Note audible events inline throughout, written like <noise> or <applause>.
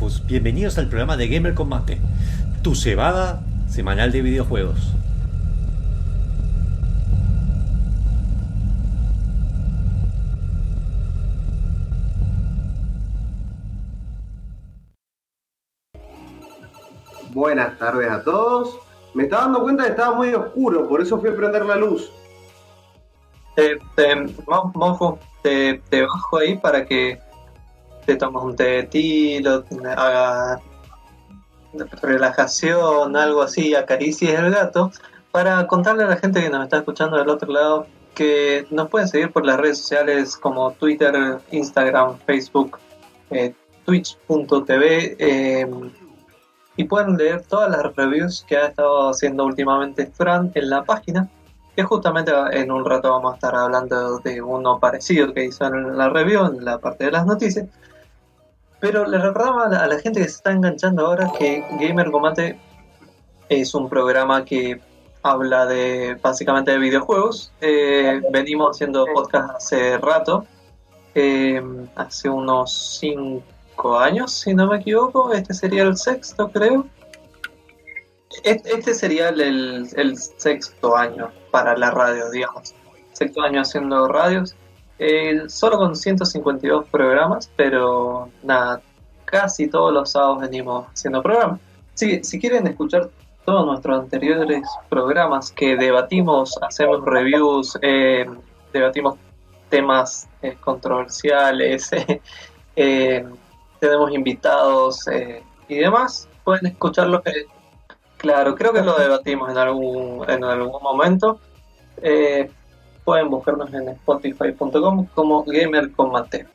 Bienvenidos al programa de Gamer Combate, tu cebada semanal de videojuegos. Buenas tardes a todos. Me estaba dando cuenta que estaba muy oscuro, por eso fui a prender la luz. Te, te, Monfus, te, te bajo ahí para que te tomes un té de tiro, haga relajación, algo así, acaricies el gato, para contarle a la gente que nos está escuchando del otro lado que nos pueden seguir por las redes sociales como Twitter, Instagram, Facebook, eh, twitch.tv eh, y pueden leer todas las reviews que ha estado haciendo últimamente Fran en la página que justamente en un rato vamos a estar hablando de uno parecido que hizo en la review, en la parte de las noticias. Pero le recordaba a la, gente que se está enganchando ahora que Gamer Combate es un programa que habla de básicamente de videojuegos. Eh, venimos haciendo podcast hace rato, eh, hace unos 5 años, si no me equivoco. Este sería el sexto, creo. Este sería el, el sexto año para la radio, digamos. Sexto año haciendo radios. Eh, solo con 152 programas, pero nada, casi todos los sábados venimos haciendo programas. Si, quieren escuchar todos nuestros anteriores programas que debatimos, hacemos reviews, eh, debatimos temas eh, controversiales, <laughs> tenemos invitados y demás, pueden escucharlo. claro, creo que lo debatimos en algún, en algún momento pueden buscarnos en spotify.com como Gamer Combate.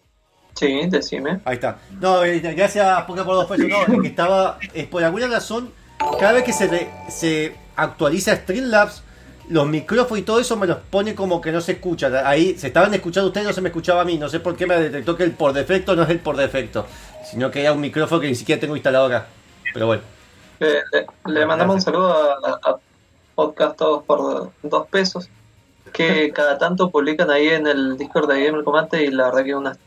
Sí, decime. Ahí está. No, eh, gracias porque por dos pesos. No, que estaba, es por alguna razón, cada vez que se, se actualiza Streamlabs, los micrófonos y todo eso me los pone como que no se escucha. Ahí se estaban escuchando ustedes, no se me escuchaba a mí. No sé por qué me detectó que el por defecto no es el por defecto, sino que era un micrófono que ni siquiera tengo instalado acá. Pero bueno. le, mandamos un saludo a, a Podcast Todos por dos pesos que cada tanto publican ahí en el Discord de Gamer Combate y la verdad que unas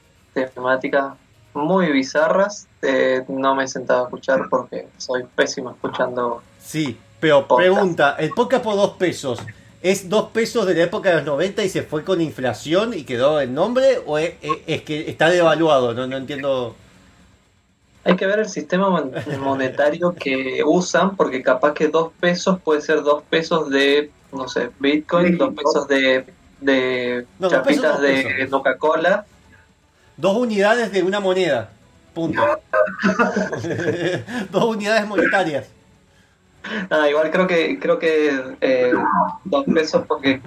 temáticas muy bizarras. Eh, no me he sentado a escuchar porque soy pésimo escuchando. Sí, pero pregunta: ¿el podcast por dos pesos es dos pesos de la época de los 90 y se fue con inflación y quedó el nombre? ¿O es, que está devaluado? No, no entiendo. Hay que ver el sistema monetario que usan, porque capaz que dos pesos puede ser dos pesos de no sé, Bitcoin, dos pesos de, de chapitas de Coca-Cola. Dos unidades de una moneda. Punto. <laughs> dos unidades monetarias. Ah, igual creo que creo que eh, dos pesos porque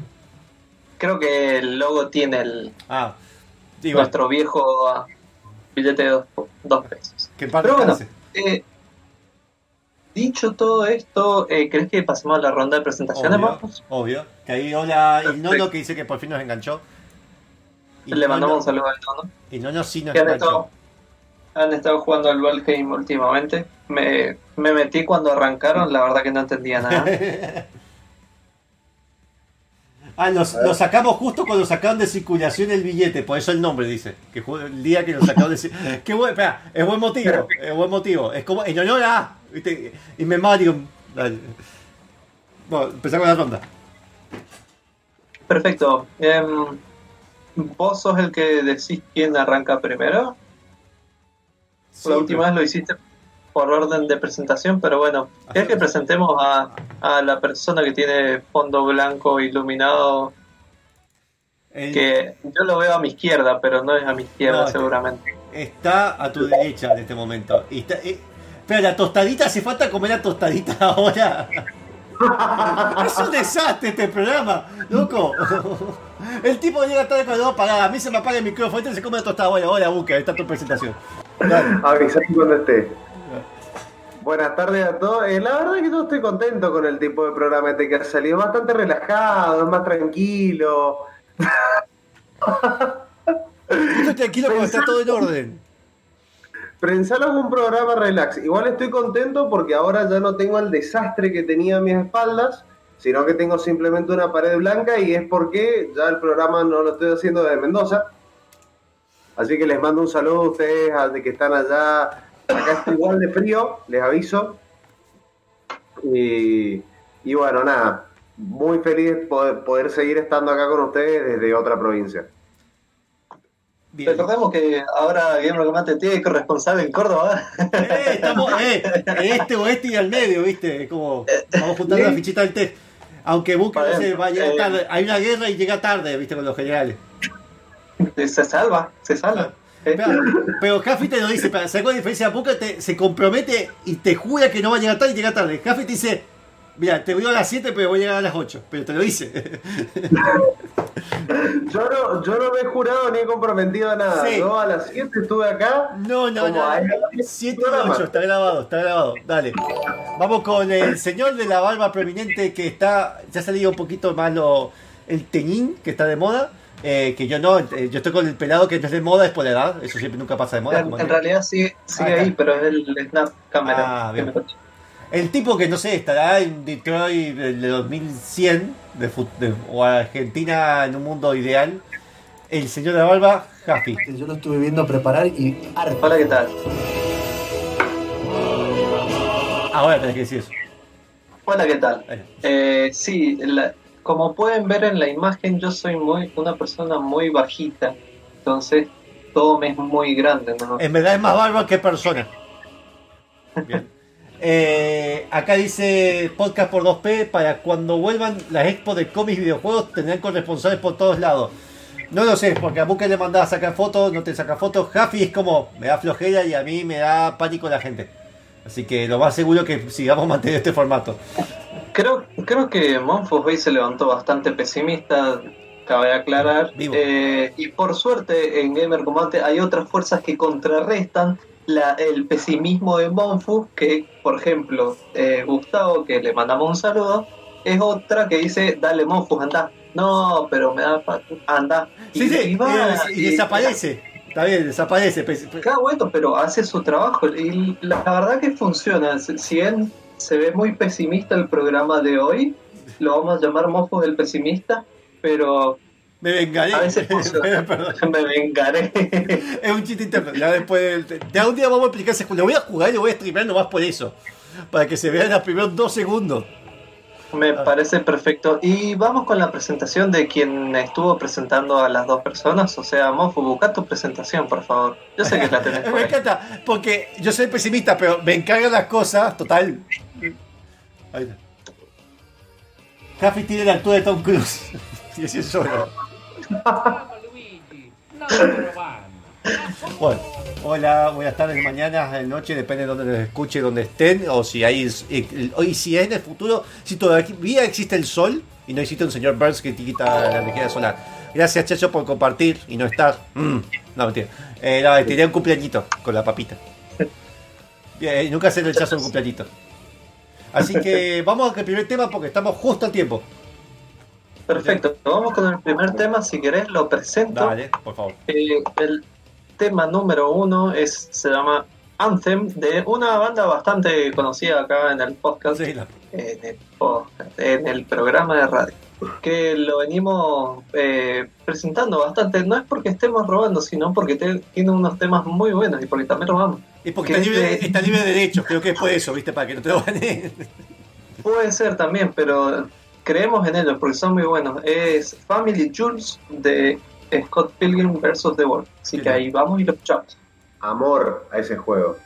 creo que el logo tiene el ah, nuestro viejo billete de dos, pesos. Pero bueno, eh, Dicho todo esto, eh, ¿crees que pasemos a la ronda de presentaciones, Obvio, obvio. Que ahí hola el Nono que dice que por fin nos enganchó. Le mandamos un saludo al Nono. Y Nono sí nos enganchó. han estado jugando al Valheim últimamente. Me, me metí cuando arrancaron, la verdad que no entendía nada. <laughs> Ah, nos, sacamos justo cuando sacaron de circulación el billete, por eso el nombre dice. Que el día que nos sacaron de circulación. <laughs> Qué bueno, espera, es buen motivo, es buen motivo. Es como en honor a ¿viste? y me Mario. Bueno, empezamos la ronda. Perfecto. Em, ¿Vos sos el que decís quién arranca primero? la última vez lo hiciste por orden de presentación, pero bueno, es que presentemos a, a, la persona que tiene fondo blanco iluminado? Que yo lo veo a mi izquierda, pero no es a mi izquierda seguramente. Está a tu derecha en este momento. Y está, eh, pero la tostadita, hace falta comer la tostadita <laughs> ahora. es un desastre este programa, loco. <laughs> El tipo llega tarde con dos apagada. A mí se me apaga el micrófono. Este se come la tostada. Hola, hola, busca. Está tu presentación. Avisar cuando esté. Buenas tardes a todos. Eh, la verdad es que yo estoy contento con el tipo de programa este que ha salido. Bastante relajado, más tranquilo. estoy tranquilo porque está todo en orden. Pensalo como un programa relax. Igual estoy contento porque ahora ya no tengo el desastre que tenía a mis espaldas, sino que tengo simplemente una pared blanca y es porque ya el programa no lo estoy haciendo desde Mendoza. Así que les mando un saludo a ustedes, a los que están allá Acá está igual de frío, les aviso. Y, y bueno, nada, muy feliz poder, poder seguir estando acá con ustedes desde otra provincia. Bien. Recordemos que ahora Guillermo Comate tiene corresponsal en Córdoba. Eh, estamos, eh, este oeste y al medio, ¿viste? Como vamos juntando la fichita del test. Aunque Buque no se va a llegar tarde. Hay una guerra y llega tarde, ¿viste? Con los generales. Se salva, se salva. Pero, pero te lo dice, ¿sabes cuál es la diferencia? Buque te, se compromete y te jura que no va a llegar tarde y llega tarde. Café te dice, Mira, te voy a las 7, pero voy a llegar a las 8. Pero te lo hice. <laughs> yo, no, yo no me he jurado ni he comprometido a nada. Yo a las 7 estuve acá. No, no, no. 7 y 8, está grabado, está grabado. Dale. Vamos con el señor de la barba prominente que está. Ya ha salido un poquito más lo, el teñín, que está de moda. Eh, que yo no, eh, yo estoy con el pelado que no es de moda, es por la edad, eso siempre nunca pasa de moda. En, realidad sigue, sigue ahí, pero es el snap cámara. Ah, bien. El tipo que no sé, estará en Detroit de 2100 de, o Argentina en un mundo ideal. El señor de la barba, Jaffi. Yo lo estuve viendo preparar y Hola, ¿qué tal? Ahora tenés que decir eso. Hola, ¿qué tal? Eh, sí, como pueden ver en la imagen, yo soy muy una persona muy bajita. Entonces, todo me es muy grande. ¿no? En verdad es más barba que persona. Bien. Eh, acá dice podcast por 2P, para cuando vuelvan las expos de cómics y videojuegos tendrán corresponsales por todos lados. No lo sé, porque a Buque le mandaba a sacar fotos, no te saca fotos. Jaffi es como, me da flojera y a mí me da pánico la gente. Así que lo más seguro que sigamos <laughs> manteniendo este formato. Creo, creo que Monfos hoy se levantó bastante pesimista, cabe aclarar. Eh, y por suerte en Gamer Combate hay otras fuerzas que contrarrestan el pesimismo de Bonfu, que por ejemplo eh, Gustavo, que le mandamos un saludo, es otra que dice, dale Monfu, anda. No, pero me da... Anda. y, y, desaparece. Está bien, desaparece. Cada bueno, pero hace su trabajo. Y la, verdad que funciona. Si bien se ve muy pesimista el programa de hoy, lo vamos a llamar Monfu el pesimista, pero me vengaré. A veces <laughs> me vengaré. <laughs> es un chiste interno. Ya después. Ya un día vamos a explicar ese. Lo voy a jugar y lo voy a streamear nomás por eso. Para que se vean los primeros dos segundos. Me ah. parece perfecto. Y vamos con la presentación de quien estuvo presentando a las dos personas. O sea, Mofu, busca tu presentación, por favor. Yo sé que la tenés. <laughs> me encanta, porque yo soy pesimista, pero me encargan las cosas, total. Ahí está. Café tiene la altura de Tom Cruise. y así es solo. Bueno, hola, buenas tardes, mañana, de noche, depende de donde nos escuche, donde estén, o si hay, hoy si es en el futuro, si todavía existe el sol y no existe un señor Burns que te quita la energía solar. Gracias, Chacho, por compartir y no estar. Mm, no, mentira. Eh, no, tenía un cumpleañito con la papita. Nunca se rechazo un cumpleañito. Así que vamos al primer tema porque estamos justo a tiempo. Perfecto, vamos con el primer tema, si querés lo presento. Dale, por favor. Eh, el tema número uno es, se llama Anthem, de una banda bastante conocida acá en el podcast, en, el en el programa de radio, que lo venimos eh, presentando bastante. No es porque estemos robando, sino porque tiene unos temas muy buenos y porque también robamos. Y porque está libre, está libre, de derechos, creo que es por eso, ¿viste? Para que no te lo ganen. Puede ser también, pero creemos en ellos porque son muy buenos. Es Family Jules de Scott Pilgrim vs. The World. Así que ahí vamos y lo escuchamos. Amor a ese juego.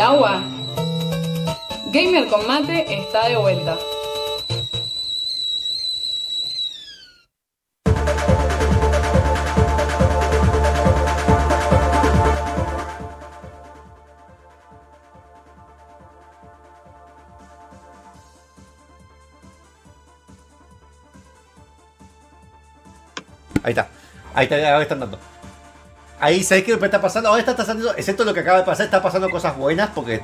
Agua? Gamer con está de vuelta. Ahí está. Ahí está, ahora están dando. Ahí, ¿sabes qué me está pasando? Ahora está pasando, excepto lo que acaba de pasar, está pasando cosas buenas porque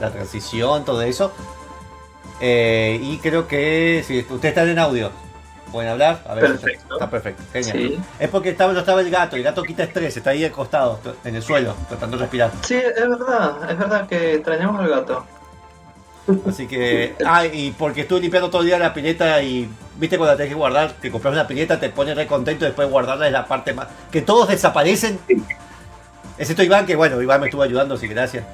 la transición, todo eso. Eh, y creo que si ustedes están en audio, pueden hablar. A ver, Perfecto. está perfecto, genial. Sí. Es porque estaba, no estaba el gato, el gato quita estrés, está ahí acostado, en el suelo, tratando de respirar. Sí, es verdad, es verdad que extrañamos al gato. Así que. Ah, y porque estuve limpiando todo el día la pileta y. Viste cuando la tenés que guardar, que compras una pileta, te pone re contento y después guardarla es la parte más. Que todos desaparecen. Excepto Iván, que bueno, Iván me estuvo ayudando, así que gracias.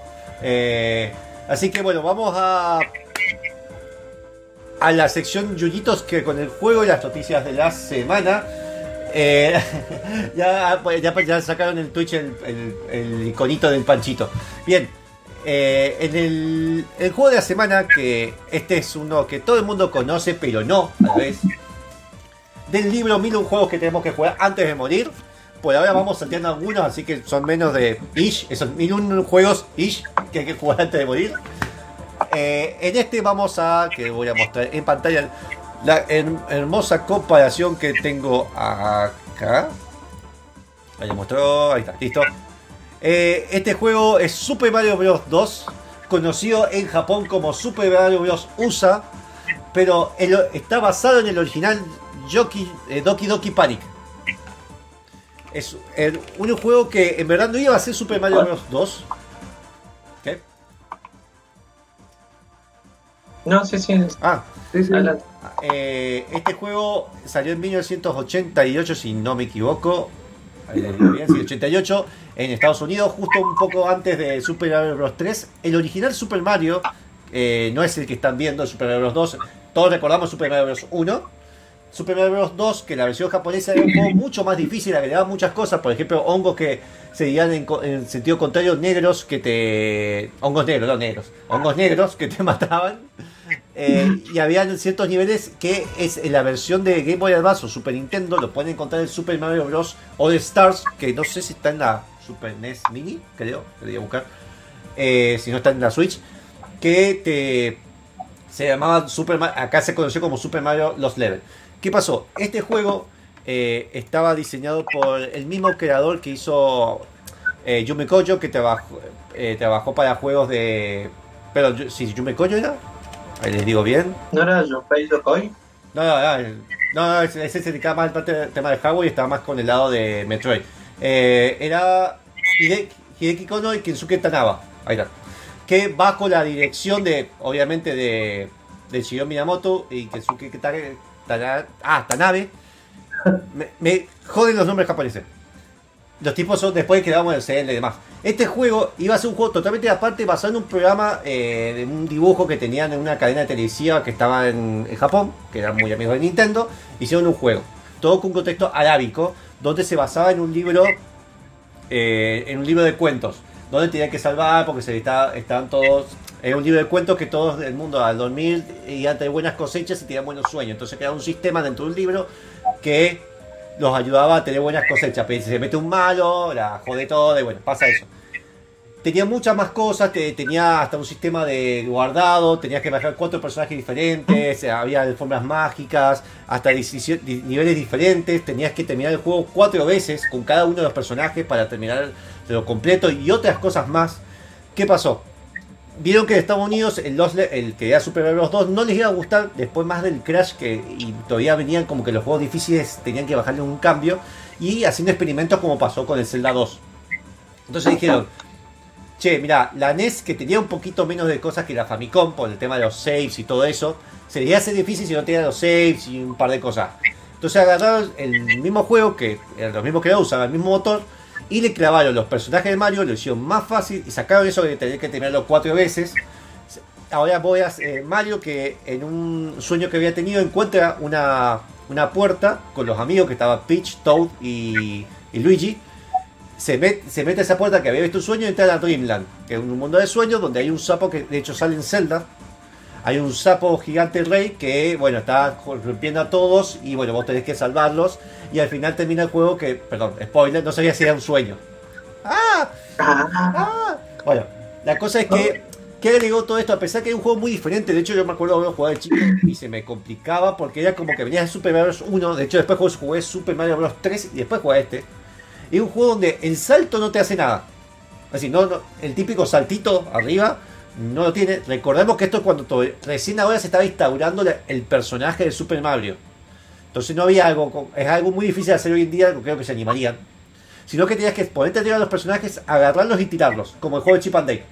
Eh, así que bueno, vamos a. A la sección Yuyitos que con el juego y las noticias de la semana. Eh, <laughs> ya, ya, ya sacaron en Twitch el, el- el iconito del panchito. Bien, eh, en el, juego de la semana, que este es uno que todo el mundo conoce, pero no la vez. Del libro 1001 juegos que tenemos que jugar antes de morir. Por ahora vamos salteando algunos, así que son menos de ish, esos 1001 juegos ish que hay que jugar antes de morir. Eh, en este vamos a, que voy a mostrar en pantalla, la her- hermosa comparación que tengo acá. Ahí mostró, ahí está, listo. Eh, este juego es Super Mario Bros. 2, conocido en Japón como Super Mario Bros. USA, pero el- está basado en el original Yoki, eh, Doki Doki Panic. Es el- un juego que en verdad no iba a ser Super Mario Bros. 2. ¿Qué? No, sí, sí. Ah, Sí, sí. Eh, este juego salió en 1988, si no me equivoco. Bien, sí, 88 en Estados Unidos, justo un poco antes de Super Mario Bros. 3. El original Super Mario eh, no es el que están viendo, Super Mario Bros. 2. Todos recordamos Super Mario Bros. 1. Super Mario Bros. 2, que la versión japonesa era un juego mucho más difícil, agregaba muchas cosas, por ejemplo, hongos que se veían en, en sentido contrario, negros que te... Hongos negros, no negros. Hongos negros que te <laughs> mataban. Eh, y había ciertos niveles que es en la versión de Game Boy Advance o Super Nintendo, lo pueden encontrar en Super Mario Bros. All Stars, que no sé si está en la Super NES Mini, creo, debería buscar, eh, si no está en la Switch, que se llamaba Super Mario, acá se conoció como Super Mario Los Level. ¿Qué pasó? Este juego eh, estaba diseñado por el mismo creador que hizo eh, Yume Koyo, que trabajó, eh, trabajó para juegos de... Pero, si Yume Koyo era, ahí les digo bien. ¿No era Yopei Yokoi? No, no, no, no, ese se dedicaba más al tema de hardware y estaba más con el lado de Metroid. Eh, era Hide- Hideki Kono y Kensuke Tanaba. Ahí está. Que bajo la dirección de, obviamente, de, de Shigeru Minamoto y Kensuke Ta- Tana- ah, Tanabe. Me, me joden los nombres japoneses. Los tipos son después que damos el CL y demás. Este juego iba a ser un juego totalmente aparte, basado en un programa eh, de un dibujo que tenían en una cadena televisiva que estaba en, en Japón, que eran muy amigos de Nintendo. Hicieron un juego, todo con un contexto arábico, donde se basaba en un libro, eh, en un libro de cuentos, donde tenían que salvar porque se estaba- estaban todos. Era un libro de cuentos que todos del mundo al dormir iban a tener buenas cosechas y tenían buenos sueños. Entonces creaba un sistema dentro de un libro que los ayudaba a tener buenas cosechas. Pero se mete un malo, la jode todo y bueno, pasa eso. Tenía muchas más cosas, te- tenía hasta un sistema de guardado, tenías que bajar cuatro personajes diferentes, había alfombras mágicas, hasta 17 di- niveles diferentes, tenías que terminar el juego cuatro veces con cada uno de los personajes para terminar lo completo y otras cosas más. ¿Qué pasó? Vieron que en Estados Unidos el, Le- el que era Super Mario Bros. 2 no les iba a gustar después más del Crash que y todavía venían como que los juegos difíciles tenían que bajarle un cambio y haciendo experimentos como pasó con el Zelda 2. Entonces dijeron, che, mira, la NES que tenía un poquito menos de cosas que la Famicom por el tema de los saves y todo eso, se le iba a hacer difícil si no tenía los saves y un par de cosas. Entonces agarraron el mismo juego, que los mismos que usaban el mismo motor, y le clavaron los personajes de Mario, lo hicieron más fácil y sacaron eso de tener que terminarlo cuatro veces. Ahora voy a eh, Mario que en un sueño que había tenido encuentra una, una puerta con los amigos que estaban Peach, Toad y, y Luigi. se, met- se mete a esa puerta que había visto un sueño y entra a Dreamland, que es un mundo de sueños donde hay un sapo que de hecho sale en Zelda. Hay un sapo gigante rey que, bueno, está rompiendo a todos y, bueno, vos tenés que salvarlos. Y al final termina el juego que, perdón, spoiler, no sabía si era un sueño. ¡Ah! Ah, ¡Ah! Bueno, la cosa es que, ¿qué agregó todo esto? A pesar que era un juego muy diferente, de hecho yo me acuerdo de jugar de chico y se me complicaba porque era como que venía de Super Mario Bros. 1, de hecho después jugué Super Mario Bros. 3 y después jugué este. Y un juego donde el salto no te hace nada. Así, no, no, el típico saltito arriba no lo tiene. Recordemos que esto es cuando to- recién ahora se estaba instaurando el personaje de Super Mario. Entonces no había algo, es algo muy difícil de hacer hoy en día, creo que se animarían. Sino que tenías que ponerte a tirar a los personajes, agarrarlos y tirarlos, como el juego de Chip and Dale.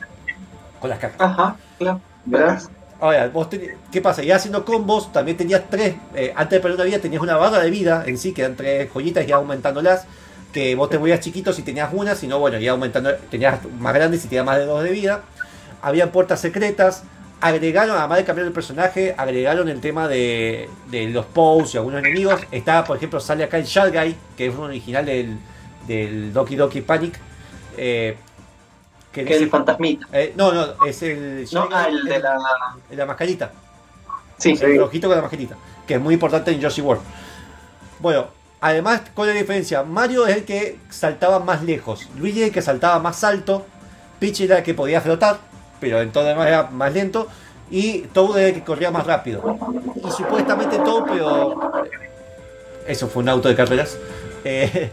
Con las cartas. Ajá, claro. Verás, Ahora, vos teni- ¿qué pasa? Ya haciendo combos, también tenías tres, eh, antes de perder una vida tenías una barra de vida en sí, que eran tres joyitas y iba aumentándolas, que vos te movías chiquito si tenías una, si no, bueno, iba aumentando, tenías más grandes si tenías más de dos de vida. Había puertas secretas, agregaron, además de cambiar el personaje, agregaron el tema de, de los poses y algunos enemigos. Estaba, por ejemplo, sale acá el Shy Guy, que es un original del, del Doki Doki Panic. eh, que es el fantasmita. eh, no, no, es el No, ah, el de la. la mascarita. Sí, El ojito con la mascarita, que es muy importante en Yoshi World. Bueno, además, ¿cuál es la diferencia? Mario es el que saltaba más lejos, Luigi es el que saltaba más alto, Peach era el que podía flotar, pero en todo demás era más lento, y Toad era que corría más rápido. Y supuestamente Toad, pero... Eso fue un auto de carreras. <laughs> Eh,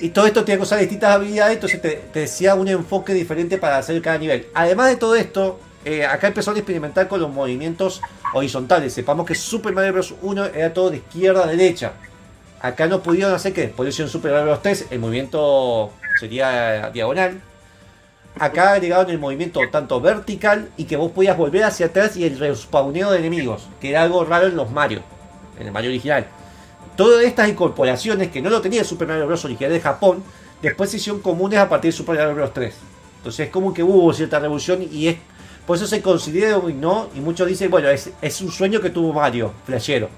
y todo esto tiene que usar distintas habilidades, entonces te, decía un enfoque diferente para hacer cada nivel. Además de todo esto, eh, acá empezaron a experimentar con los movimientos horizontales. Sepamos que Super Mario Bros. 1 era todo de izquierda a derecha. Acá no pudieron hacer que, eso en Super Mario Bros. 3 el movimiento sería diagonal. Acá agregaron el movimiento tanto vertical y que vos podías volver hacia atrás y el respawneo de enemigos, que era algo raro en los Mario, en el Mario original. Todas estas incorporaciones que no lo tenía el Super Mario Bros. original de Japón, después se hicieron comunes a partir de Super Mario Bros. 3. Entonces es como que hubo cierta revolución y es por eso se considera y no, y muchos dicen, bueno, es, es un sueño que tuvo Mario, flashero.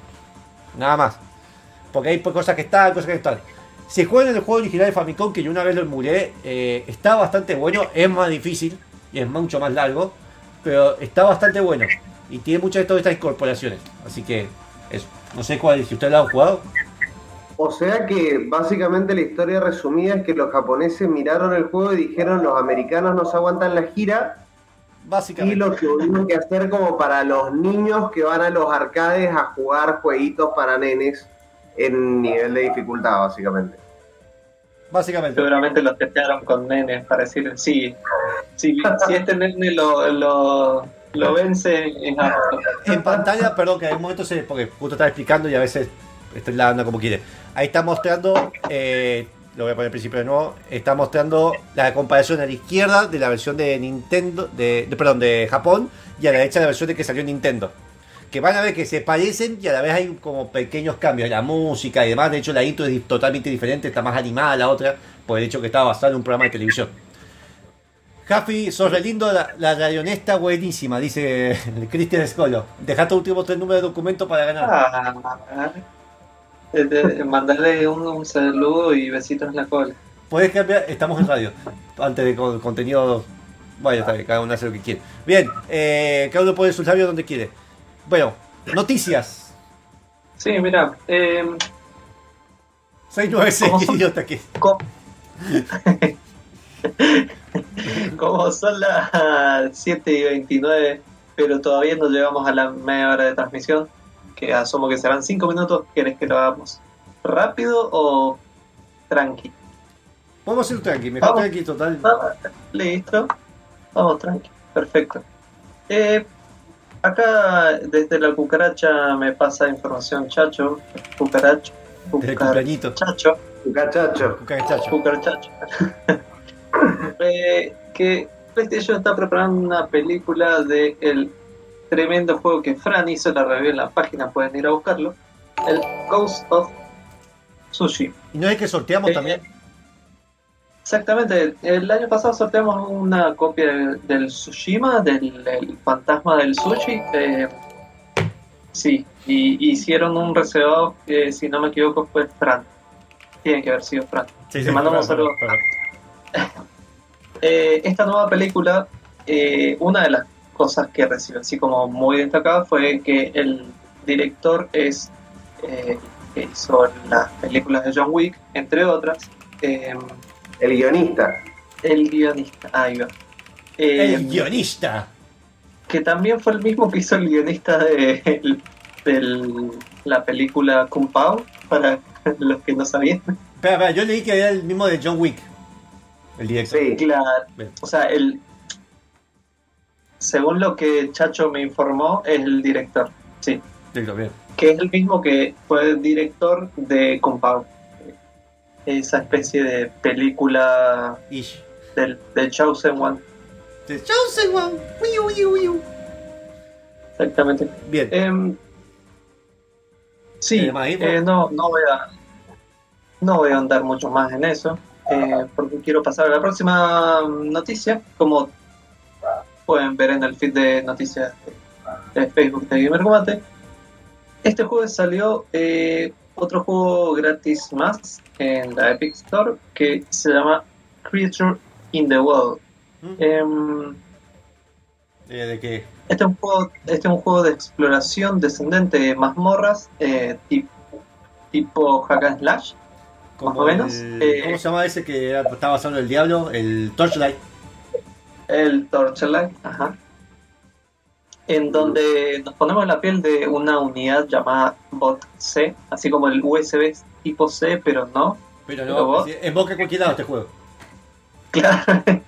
Nada más. Porque hay cosas que están, cosas que están. Si juegan en el juego original de Famicom, que yo una vez lo emulé, eh, está bastante bueno, es más difícil y es mucho más largo, pero está bastante bueno. Y tiene muchas de todas estas incorporaciones. Así que, eso. No sé cuál, si usted lo ha jugado. O sea que básicamente la historia resumida es que los japoneses miraron el juego y dijeron los americanos nos aguantan la gira y Básicamente. lo tuvimos que hacer como para los niños que van a los arcades a jugar jueguitos para nenes en nivel de dificultad básicamente. Básicamente. seguramente los testearon con nenes para decir, sí, sí si este nene lo, lo, lo vence, es apto. En pantalla, perdón, que hay un momento se, porque justo estaba explicando y a veces estoy la anda como quiere. Ahí está mostrando, eh, lo voy a poner al principio de nuevo, está mostrando la comparación a la izquierda de la versión de Nintendo, de, de- perdón, de Japón y a la derecha la versión de que salió en Nintendo. Que van a ver que se parecen y a la vez hay como pequeños cambios, la música y demás. De hecho, la intro es totalmente diferente, está más animada la otra, por el hecho que estaba basada en un programa de televisión. Jafi, sos re lindo, la, la radionesta buenísima, dice <laughs> Cristian Escolo. Deja tu último tres números de documento para ganar. Ah, eh, de- mandarle un, un saludo y besitos en la cola. Puedes cambiar, estamos en radio. Antes de con, contenido. Bueno, está bien, cada uno hace lo que quiere. Bien, eh, cada uno pone sus labios donde quiere. Bueno, noticias. Sí, mira, eh, 696, ¿Cómo qué idiota que. co- como <laughs> son las 7 y 29, pero todavía no llegamos a la media hora de transmisión, que asumo que serán 5 minutos, ¿quieres que lo hagamos rápido o tranqui? Vamos a ir tranqui, mejor Vamos. tranqui total. Listo. Vamos, tranqui. Perfecto. Eh, acá desde la cucaracha me pasa información chacho. Cucaracho. El cumpleañito. Cucarachacho. Cucarachacho. Cucarachacho. <laughs> Eh, que PlayStation está preparando una película de el tremendo juego que Fran hizo la review en la página, pueden ir a buscarlo. El Ghost of Sushi. Y no es que sorteamos Eh, también. Exactamente, el año pasado sorteamos una copia del, del Tsushima, del el fantasma del sushi. eh, sí, y hicieron un reservado que, si no me equivoco, fue Fran. Tiene que haber sido Fran. Sí, Te mandamos perdón, saludos. <laughs> perdón. Eh, esta nueva película, eh, una de las cosas que recibió así como muy destacada fue que el director es eh, que hizo las películas de John Wick, entre otras. El guionista. el guionista, ahí va. Eh, El guionista. que también fue el mismo que hizo el guionista de, la película Kung Pao, para los que no sabían. Espera, espera, yo leí que era el mismo de John Wick. El director. Sí. Claro, o sea, el, según lo que Chacho me informó, es el director, sí, Director, bien. que es el mismo que fue el director de Kung Pao. Esa especie de película Ish. del, del Chosen One, The Chosen One. Wiu, wiu, wiu. exactamente. Bien. Em, sí, eh, no, no voy a no voy a andar mucho más en eso, eh, porque quiero pasar a la próxima noticia, como pueden ver en el feed de noticias de, de Facebook de Gamer. Este jueves salió eh, otro juego gratis más en la Epic Store que se llama Creature in the World. ¿Mm? Em, Eh, ¿De qué? este es un juego, este es un juego de exploración descendente de mazmorras, eh, tip- tipo hack and slash. Como o menos, el- eh, ¿Cómo se llama ese que estaba basado en el diablo? El Torchlight. El Torchlight, ajá. En donde nos ponemos en la piel de una unidad llamada Bot C, así como el USB tipo C, pero no. Pero no, boca cualquier lado este juego. Claro. <laughs>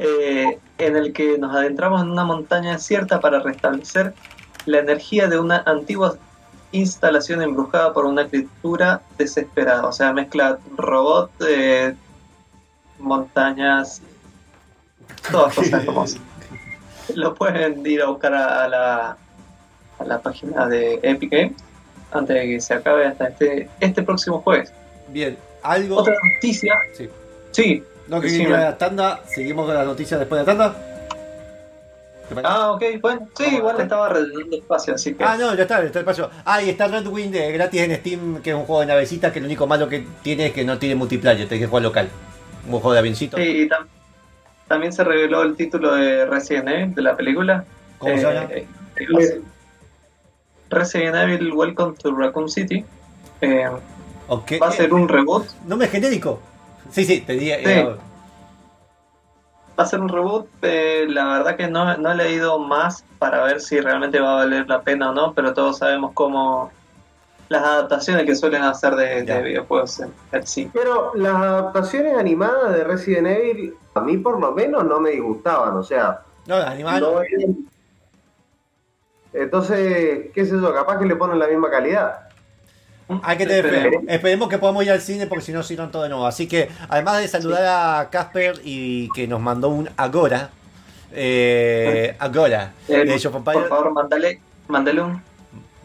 Eh, en el que nos adentramos en una montaña desierta para restablecer la energía de una antigua instalación embrujada por una criatura desesperada. O sea, mezcla robot, eh, montañas, todas cosas hermosas. <laughs> Lo pueden ir a buscar a, la, a la página de Epic Games antes de que se acabe hasta este, este próximo jueves. Bien, algo. Otra noticia. Sí. Sí, No que me- la tanda. Seguimos con las noticias después de la tanda. Ah, ok, bueno, sí, igual estaba rellenando espacio, así que. Ah, no, ya está, está el paso. Ah, y está Red Wind eh, gratis en Steam, que es un juego de navecita, que lo único malo que tiene es que no tiene multiplayer, tenés que jugar local. Un juego de avioncito. Sí, y tam- también se reveló el título de Resident Evil de la película. ¿Cómo se Eh, llama? eh, a ser Resident Evil Welcome to Raccoon City. Eh, va a ser un reboot. ¿Nombre genérico? Sí, sí, te diría. Sí. eh, Va a ser un reboot. eh, la verdad que no, no he leído más para ver si realmente va a valer la pena o no, pero todos sabemos cómo las adaptaciones que suelen hacer de, de videojuegos en el cine. Pero las adaptaciones animadas de Resident Evil, a mí por lo menos no me disgustaban, o sea, no, animal. no eran- Entonces, qué sé yo, capaz que le ponen la misma calidad. Hay que tener fe. Esperemos. Esperemos que podamos ir al cine porque si no, sirven todo de nuevo. Así que, además de saludar a Casper y que nos mandó un Agora, eh, <laughs> Agora, Eh, de of por favor, mándale, mándale un.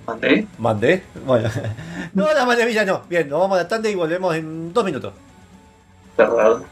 ¿Mandé? mandé. Bueno, <laughs> no, la maravilla no. Bien, nos vamos a la tanda y volvemos en dos minutos. Perdón.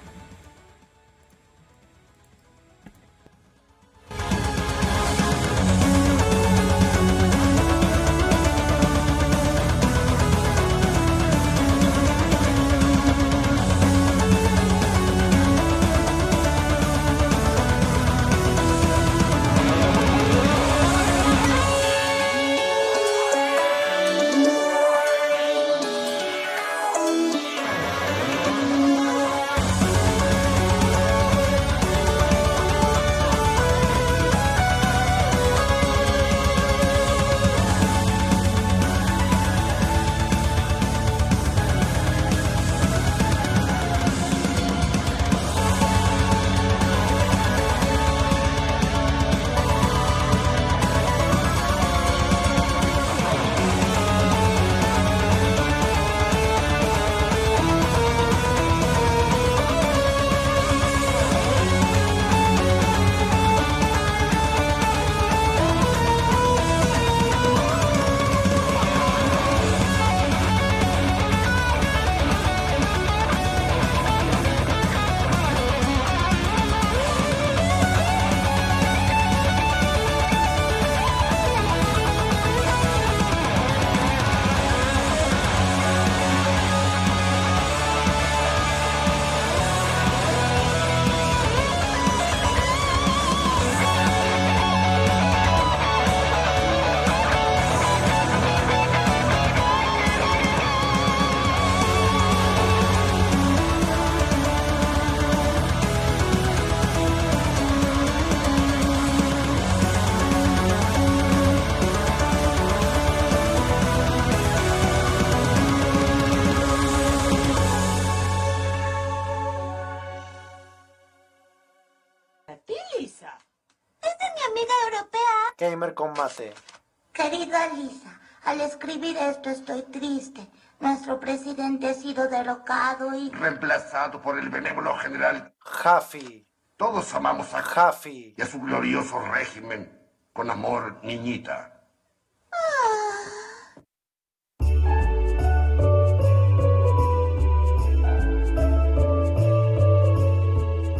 Querida Lisa, al escribir esto estoy triste. Nuestro presidente ha sido derrocado y... reemplazado por el benévolo general. Jafi. Todos amamos a Jafi. y a su glorioso régimen. Con amor, niñita.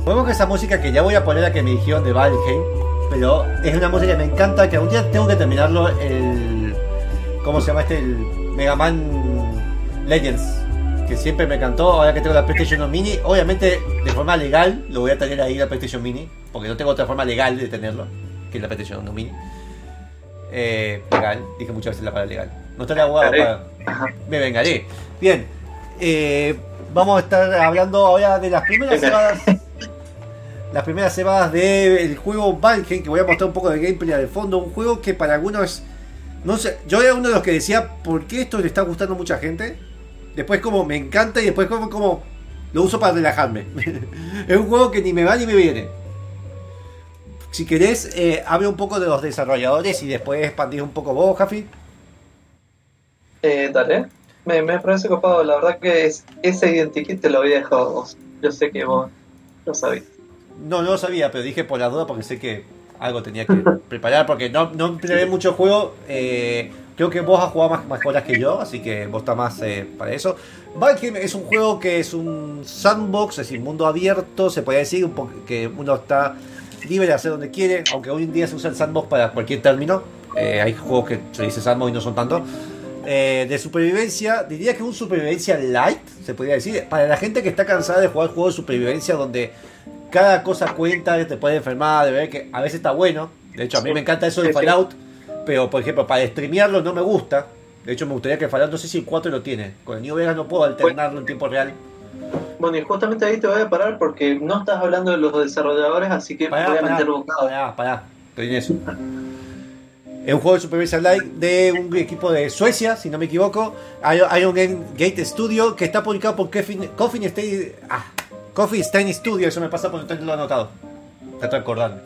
Vemos que esa música que ya voy a poner a que me dijeron de Valheim, pero es una música que me encanta, que un día tengo que terminarlo el... ¿Cómo se llama este? El Mega Man Legends, que siempre me encantó, ahora que tengo la PlayStation Mini, obviamente de forma legal lo voy a tener ahí la PlayStation Mini, porque no tengo otra forma legal de tenerlo, que la PlayStation Mini. Eh, legal, dije muchas veces la palabra legal. No estaría abogado para... Me vengaré. Bien, eh, vamos a estar hablando ahora de las primeras cebadas. Las primeras cebadas del juego Valheim, que voy a mostrar un poco de gameplay de fondo. Un juego que para algunos. No sé, yo era uno de los que decía, ¿por qué esto le está gustando a mucha gente? Después como me encanta y después como, como lo uso para relajarme. <laughs> es un juego que ni me va ni me viene. Si querés, eh, hable un poco de los desarrolladores y después expandir un poco vos, Jafi. Eh, dale. Me, me parece copado. La verdad que es, ese identikit te lo había dejado vos. Yo sé que vos lo sabías. No, no lo sabía, pero dije por la duda porque sé que algo tenía que <laughs> preparar porque no, no mucho juego. eh, creo que vos has jugado más, más horas que yo, así que vos estás más eh, para eso. Valheim es un juego que es un sandbox, es decir, mundo abierto, se puede decir, un que uno está libre de hacer donde quiere, aunque hoy en día se usa el sandbox para cualquier término. Eh, hay juegos que se dice sandbox y no son tanto. Eh, de supervivencia, diría que un supervivencia light, se podría decir, para la gente que está cansada de jugar juegos de supervivencia donde cada cosa cuenta, te puede enfermar, de ver que a veces está bueno. De hecho, a mí me encanta eso de Sí, sí. Fallout, pero por ejemplo, para streamearlo no me gusta. De hecho, me gustaría que Fallout, no sé si el 4 lo tiene. Con el New Vegas no puedo alternarlo en tiempo real. Bueno, y justamente ahí te voy a parar porque no estás hablando de los desarrolladores, así que Pará, voy a pará, meter bocado. pará, pará, estoy en eso. Es un juego de supervivencia light de un equipo de Suecia, si no me equivoco. Iron Gate Studio, que está publicado por Coffin, Stein, ah, Coffee Stein Studio. Eso me pasa por no tenerlo anotado. Trato de acordarme.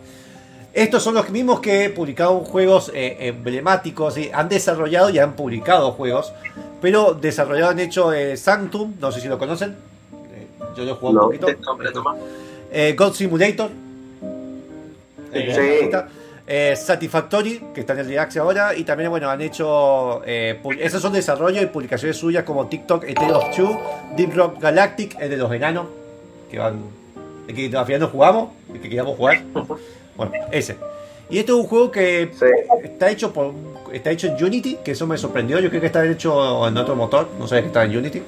Estos son los mismos que publicaron juegos eh, emblemáticos, y han desarrollado y han publicado juegos, pero desarrollado han hecho eh, Sanctum, no sé si lo conocen. Eh, yo lo he jugado un No, poquito. nombre nomás. Eh, God Simulator. Eh, Sí. está. Eh, Satisfactory, que está en el Deluxe ahora. Y también, bueno, han hecho. Eh, esos son desarrollos y publicaciones suyas como TikTok, A Tale of Two, Deep Rock Galactic, el de los enanos. Que van. El que al final no jugamos, el que queríamos jugar. <laughs> Bueno, ese. Y este es un juego que Sí. está hecho por está hecho en Unity, que eso me sorprendió. Yo creo que está hecho en otro motor, no sabía que estaba en Unity.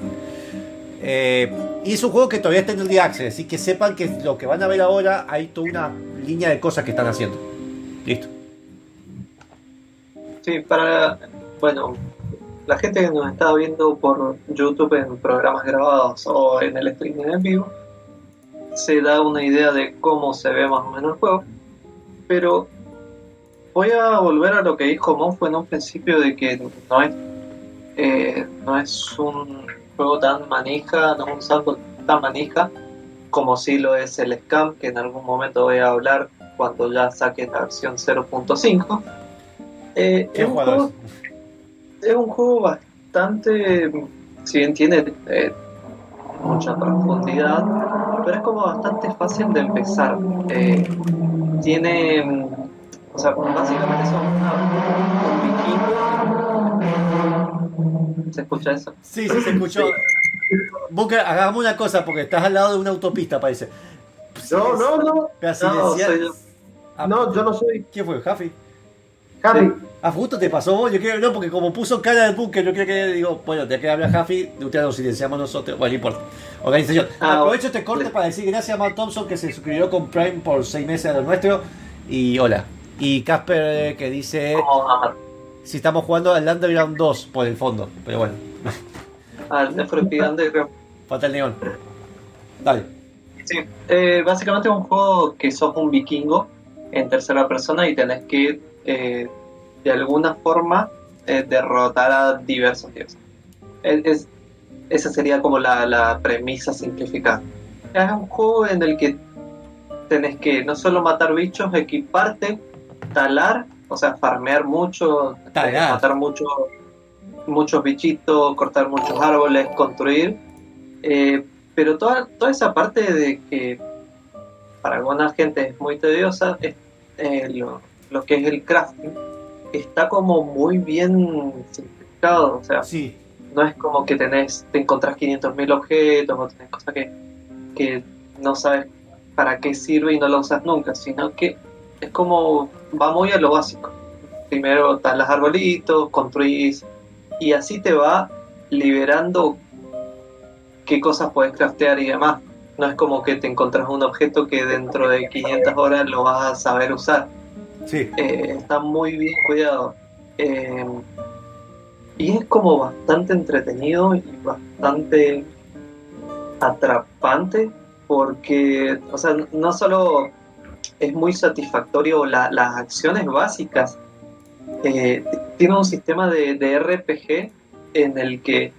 Eh, y es un juego que todavía está en el Early Access, así que sepan que lo que van a ver ahora hay toda una línea de cosas que están haciendo. Listo. Sí, para, bueno, la gente que nos está viendo por YouTube en programas grabados o en el streaming en vivo, se da una idea de cómo se ve más o menos el juego. Pero voy a volver a lo que dijo Monfo en un principio de que no es, eh, no es un juego tan manija, no es un salto tan manija como si lo es el Scam, que en algún momento voy a hablar cuando ya saque la versión 0.5. Eh, ¿Qué es, un jugador juego, es un juego bastante, si bien tiene eh, mucha profundidad, pero es como bastante fácil de empezar. Eh, tiene, o sea, básicamente son una- un vikingo. ¿Se escucha eso? Sí, sí, se escuchó. Busca, hagamos una cosa porque estás al lado de una autopista, parece. No, no, no. No, soy yo. Ah, No, yo no soy. ¿Quién fue? ¿Jafi? Javi. Ah, justo te pasó vos, yo creo, no, porque como puso cara del búnker, yo creo que digo, bueno, de que habla Jafi, de ustedes lo silenciamos nosotros, bueno, no importa. Organización. Ah, Aprovecho este corte para decir gracias a Matt Thompson que se suscribió con Prime por seis meses a lo nuestro. Y hola. Y Casper eh, que dice si estamos jugando al Underground 2 por el fondo. Pero bueno, al Speed Underground. falta el neón. Dale. Sí, eh, básicamente es un juego que sos un vikingo en tercera persona y tenés que eh, de alguna forma eh, derrotar a diversos dioses. Es, es- esa sería como la, la premisa simplificada. Es un juego en el que tenés que no solo matar bichos, equiparte, talar, o sea, farmear mucho, eh, Talar. matar mucho, muchos bichitos, cortar muchos árboles, construir. Eh, pero toda, toda esa parte de que para alguna gente es muy tediosa, es, eh, lo, lo que es el crafting, está como muy bien simplificado. O sea, Sí, no es como que tenés, te encontrás 500.000 objetos o tenés cosas que, que no sabes para qué sirve y no lo usas nunca, sino que es como, va muy a lo básico. Primero talas arbolitos, construís y así te va liberando qué cosas puedes craftear y demás. No es como que te encontrás un objeto que dentro de 500 horas lo vas a saber usar. Eh, está muy bien cuidado. Eh, y es como bastante entretenido y bastante atrapante porque, o sea, no solo es muy satisfactorio la- las acciones básicas, eh, tiene un sistema de, de RPG en el que,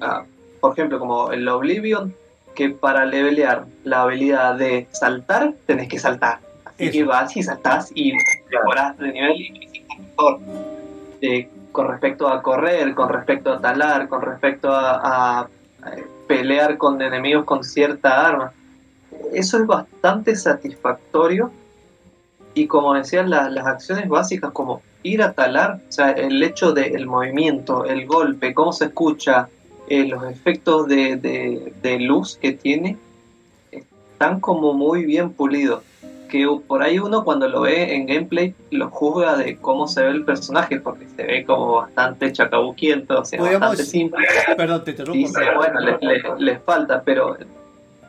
ah, por ejemplo, como el Oblivion, que para levelear la habilidad de saltar, tenés que saltar. Así que vas y saltás y mejoras de nivel y mejor. Eh, con respecto a correr, con respecto a talar, con respecto a, a- a pelear con enemigos con cierta arma. Eso es bastante satisfactorio y como decían la- las acciones básicas como ir a talar, o sea, el hecho del movimiento, el golpe, cómo se escucha, eh, los efectos de, de- de luz que tiene, están como muy bien pulidos. Que por ahí uno cuando lo ve en gameplay lo juzga de cómo se ve el personaje, porque se ve como bastante chacabuquiento, o sea, Podríamos- bastante simple. <laughs> Perdón, te interrumpo. Dice, bueno, les le, falta, pero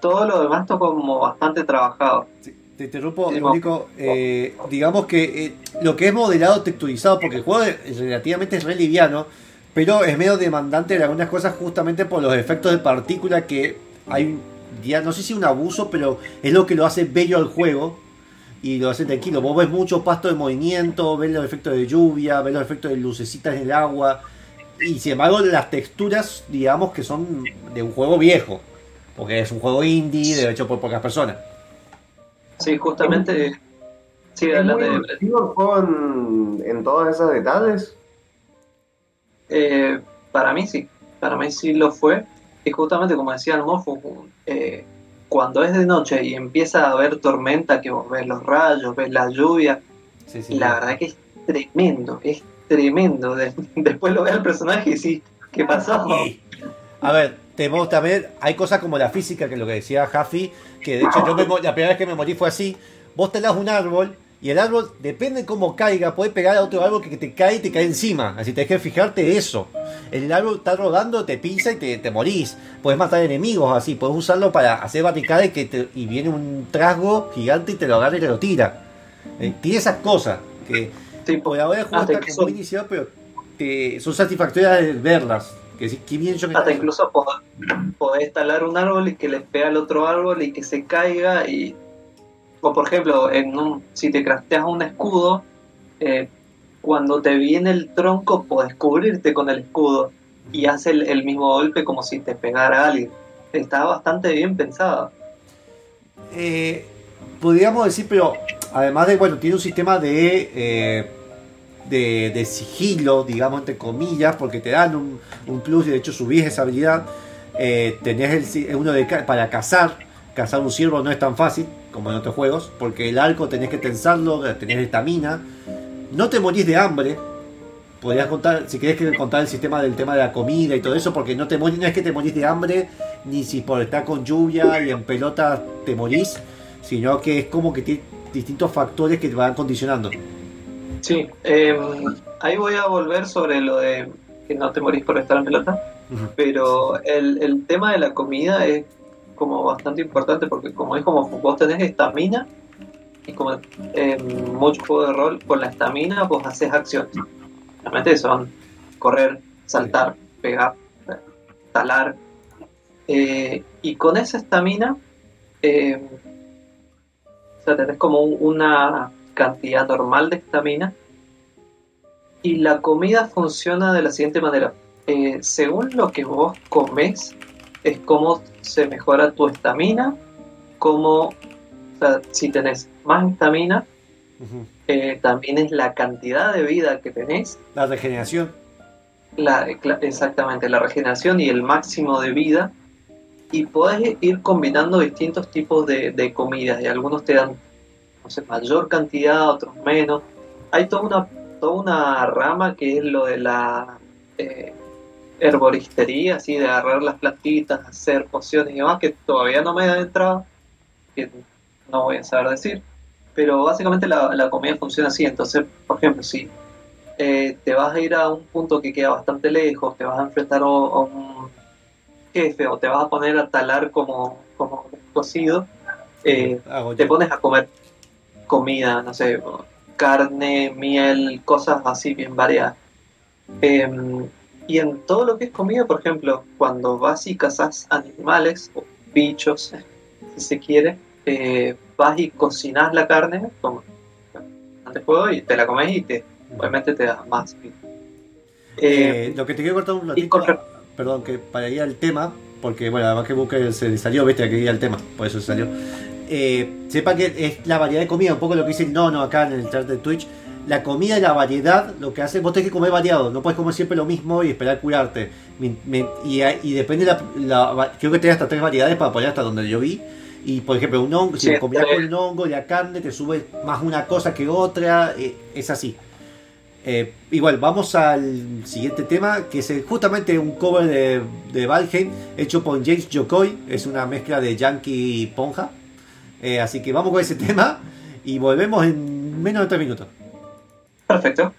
todo lo demás está como bastante trabajado. Sí, Te interrumpo, Sí, Nico. Eh, digamos que eh, lo que es modelado texturizado, porque el juego es- relativamente es re liviano, pero es medio demandante de algunas cosas justamente por los efectos de partícula que hay, ya no sé si un abuso, pero es lo que lo hace bello al juego y lo hace tranquilo. Vos ves mucho pasto de movimiento, ves los efectos de lluvia, ves los efectos de lucecitas en el agua y sin embargo las texturas, digamos que son de un juego viejo, porque es un juego indie, de hecho por pocas personas. Sí, justamente. Sí, ¿Es muy adelante. el juego en, en todos esos detalles? Eh, para mí sí, para mí sí lo fue. Y justamente como decía el Mofu, eh, cuando es de noche y empieza a haber tormenta, que vos ves los rayos, ves la lluvia, Sí, sí, la verdad que es tremendo, es tremendo. De- <laughs> después lo ve al personaje y sí, ¿qué pasó? <laughs> A ver, tenemos también, hay cosas como la física, que es lo que decía Jaffi, que de hecho yo me la primera vez que me morí fue así, vos tenés un árbol y el árbol, depende de cómo caiga, puede pegar a otro árbol que te cae y te cae encima, así tenés que fijarte eso. El árbol está rodando, te pisa y te, te morís. Puedes matar enemigos así, puedes usarlo para hacer barricadas y, que te- y viene un trasgo gigante y te lo agarra y te lo tira. Eh, tiene esas cosas que Sí, por ahora el juego está incluso- como muy iniciado, pero te- son satisfactorias de verlas. Que qué bien yo que Hasta incluso pod- podés talar un árbol y que le pega al otro árbol y que se caiga y o por ejemplo en un, si te crafteas un escudo eh, cuando te viene el tronco podés cubrirte con el escudo y hace el, mismo golpe como si te pegara alguien. Está bastante bien pensado. Eh, podríamos decir, pero además de, bueno, tiene un sistema de, eh, de, de sigilo, digamos, entre comillas, porque te dan un, plus y de hecho subís esa habilidad. Eh, tenés el, uno de, para cazar, cazar un ciervo no es tan fácil como en otros juegos, porque el arco tenés que tensarlo, tenés estamina, no te morís de hambre. Podrías contar, si querés que contar el sistema del tema de la comida y todo eso, porque no te morís, no es que te morís de hambre, ni si por estar con lluvia y en pelota te morís, sino que es como que tiene distintos factores que te van condicionando. sí eh, ahí voy a volver sobre lo de que no te morís por estar en pelota pero el, el tema de la comida es como bastante importante porque como es como vos tenés estamina y como en muchos juegos de rol con la estamina vos haces acciones. Realmente son correr saltar pegar talar. Eh, y con esa estamina eh, o sea tenés como un- una cantidad normal de estamina y la comida funciona de la siguiente manera. Eh, según lo que vos comes, es cómo se mejora tu estamina, cómo O sea, si tenés más estamina, eh, también es la cantidad de vida que tenés, La regeneración. la, exactamente la regeneración y el máximo de vida. Y podés ir combinando distintos tipos de, de comidas. Y algunos te dan, no sé, mayor cantidad, otros menos. Hay toda una, toda una rama que es lo de la eh, herboristería, así de agarrar las plantitas, hacer pociones y demás, que todavía no me he entrado, que no voy a saber decir. Pero básicamente la, la comida funciona así. Entonces, por ejemplo, si eh, te vas a ir a un punto que queda bastante lejos, te vas a enfrentar a, a un jefe o te vas a poner a talar como, como cocido, eh, te pones a comer comida, no sé, carne, miel, cosas así bien variadas. Em, y en todo lo que es comida, por ejemplo, cuando vas y cazas animales o bichos, si se quiere, eh, vas y cocinas la carne, como antes juego, y te la comes y te, obviamente te da más. Eh, Eh, lo que te quiero cortar un ratito, perdón, que para ir al tema, porque bueno, además que Booker se salió, viste, que ir al tema, por eso se salió. Eh, sepa que es la variedad de comida, un poco lo que dice el nono acá en el chat de Twitch. La comida y la variedad, lo que hace, vos tenés que comer variado, no puedes comer siempre lo mismo y esperar curarte. Y, y depende la, la- creo que tenés hasta tres variedades para poner hasta donde yo vi. Y por ejemplo, un hongo, si Sí, lo combinás tres. con el hongo y la carne, te sube más una cosa que otra, eh, es así. Eh, igual, vamos al siguiente tema, que es justamente un cover de, de Valheim, hecho por James Jocoy, es una mezcla de Yankee y Ponja. Eh, así que vamos con ese <laughs> tema y volvemos en menos de 3 minutos. Perfecto.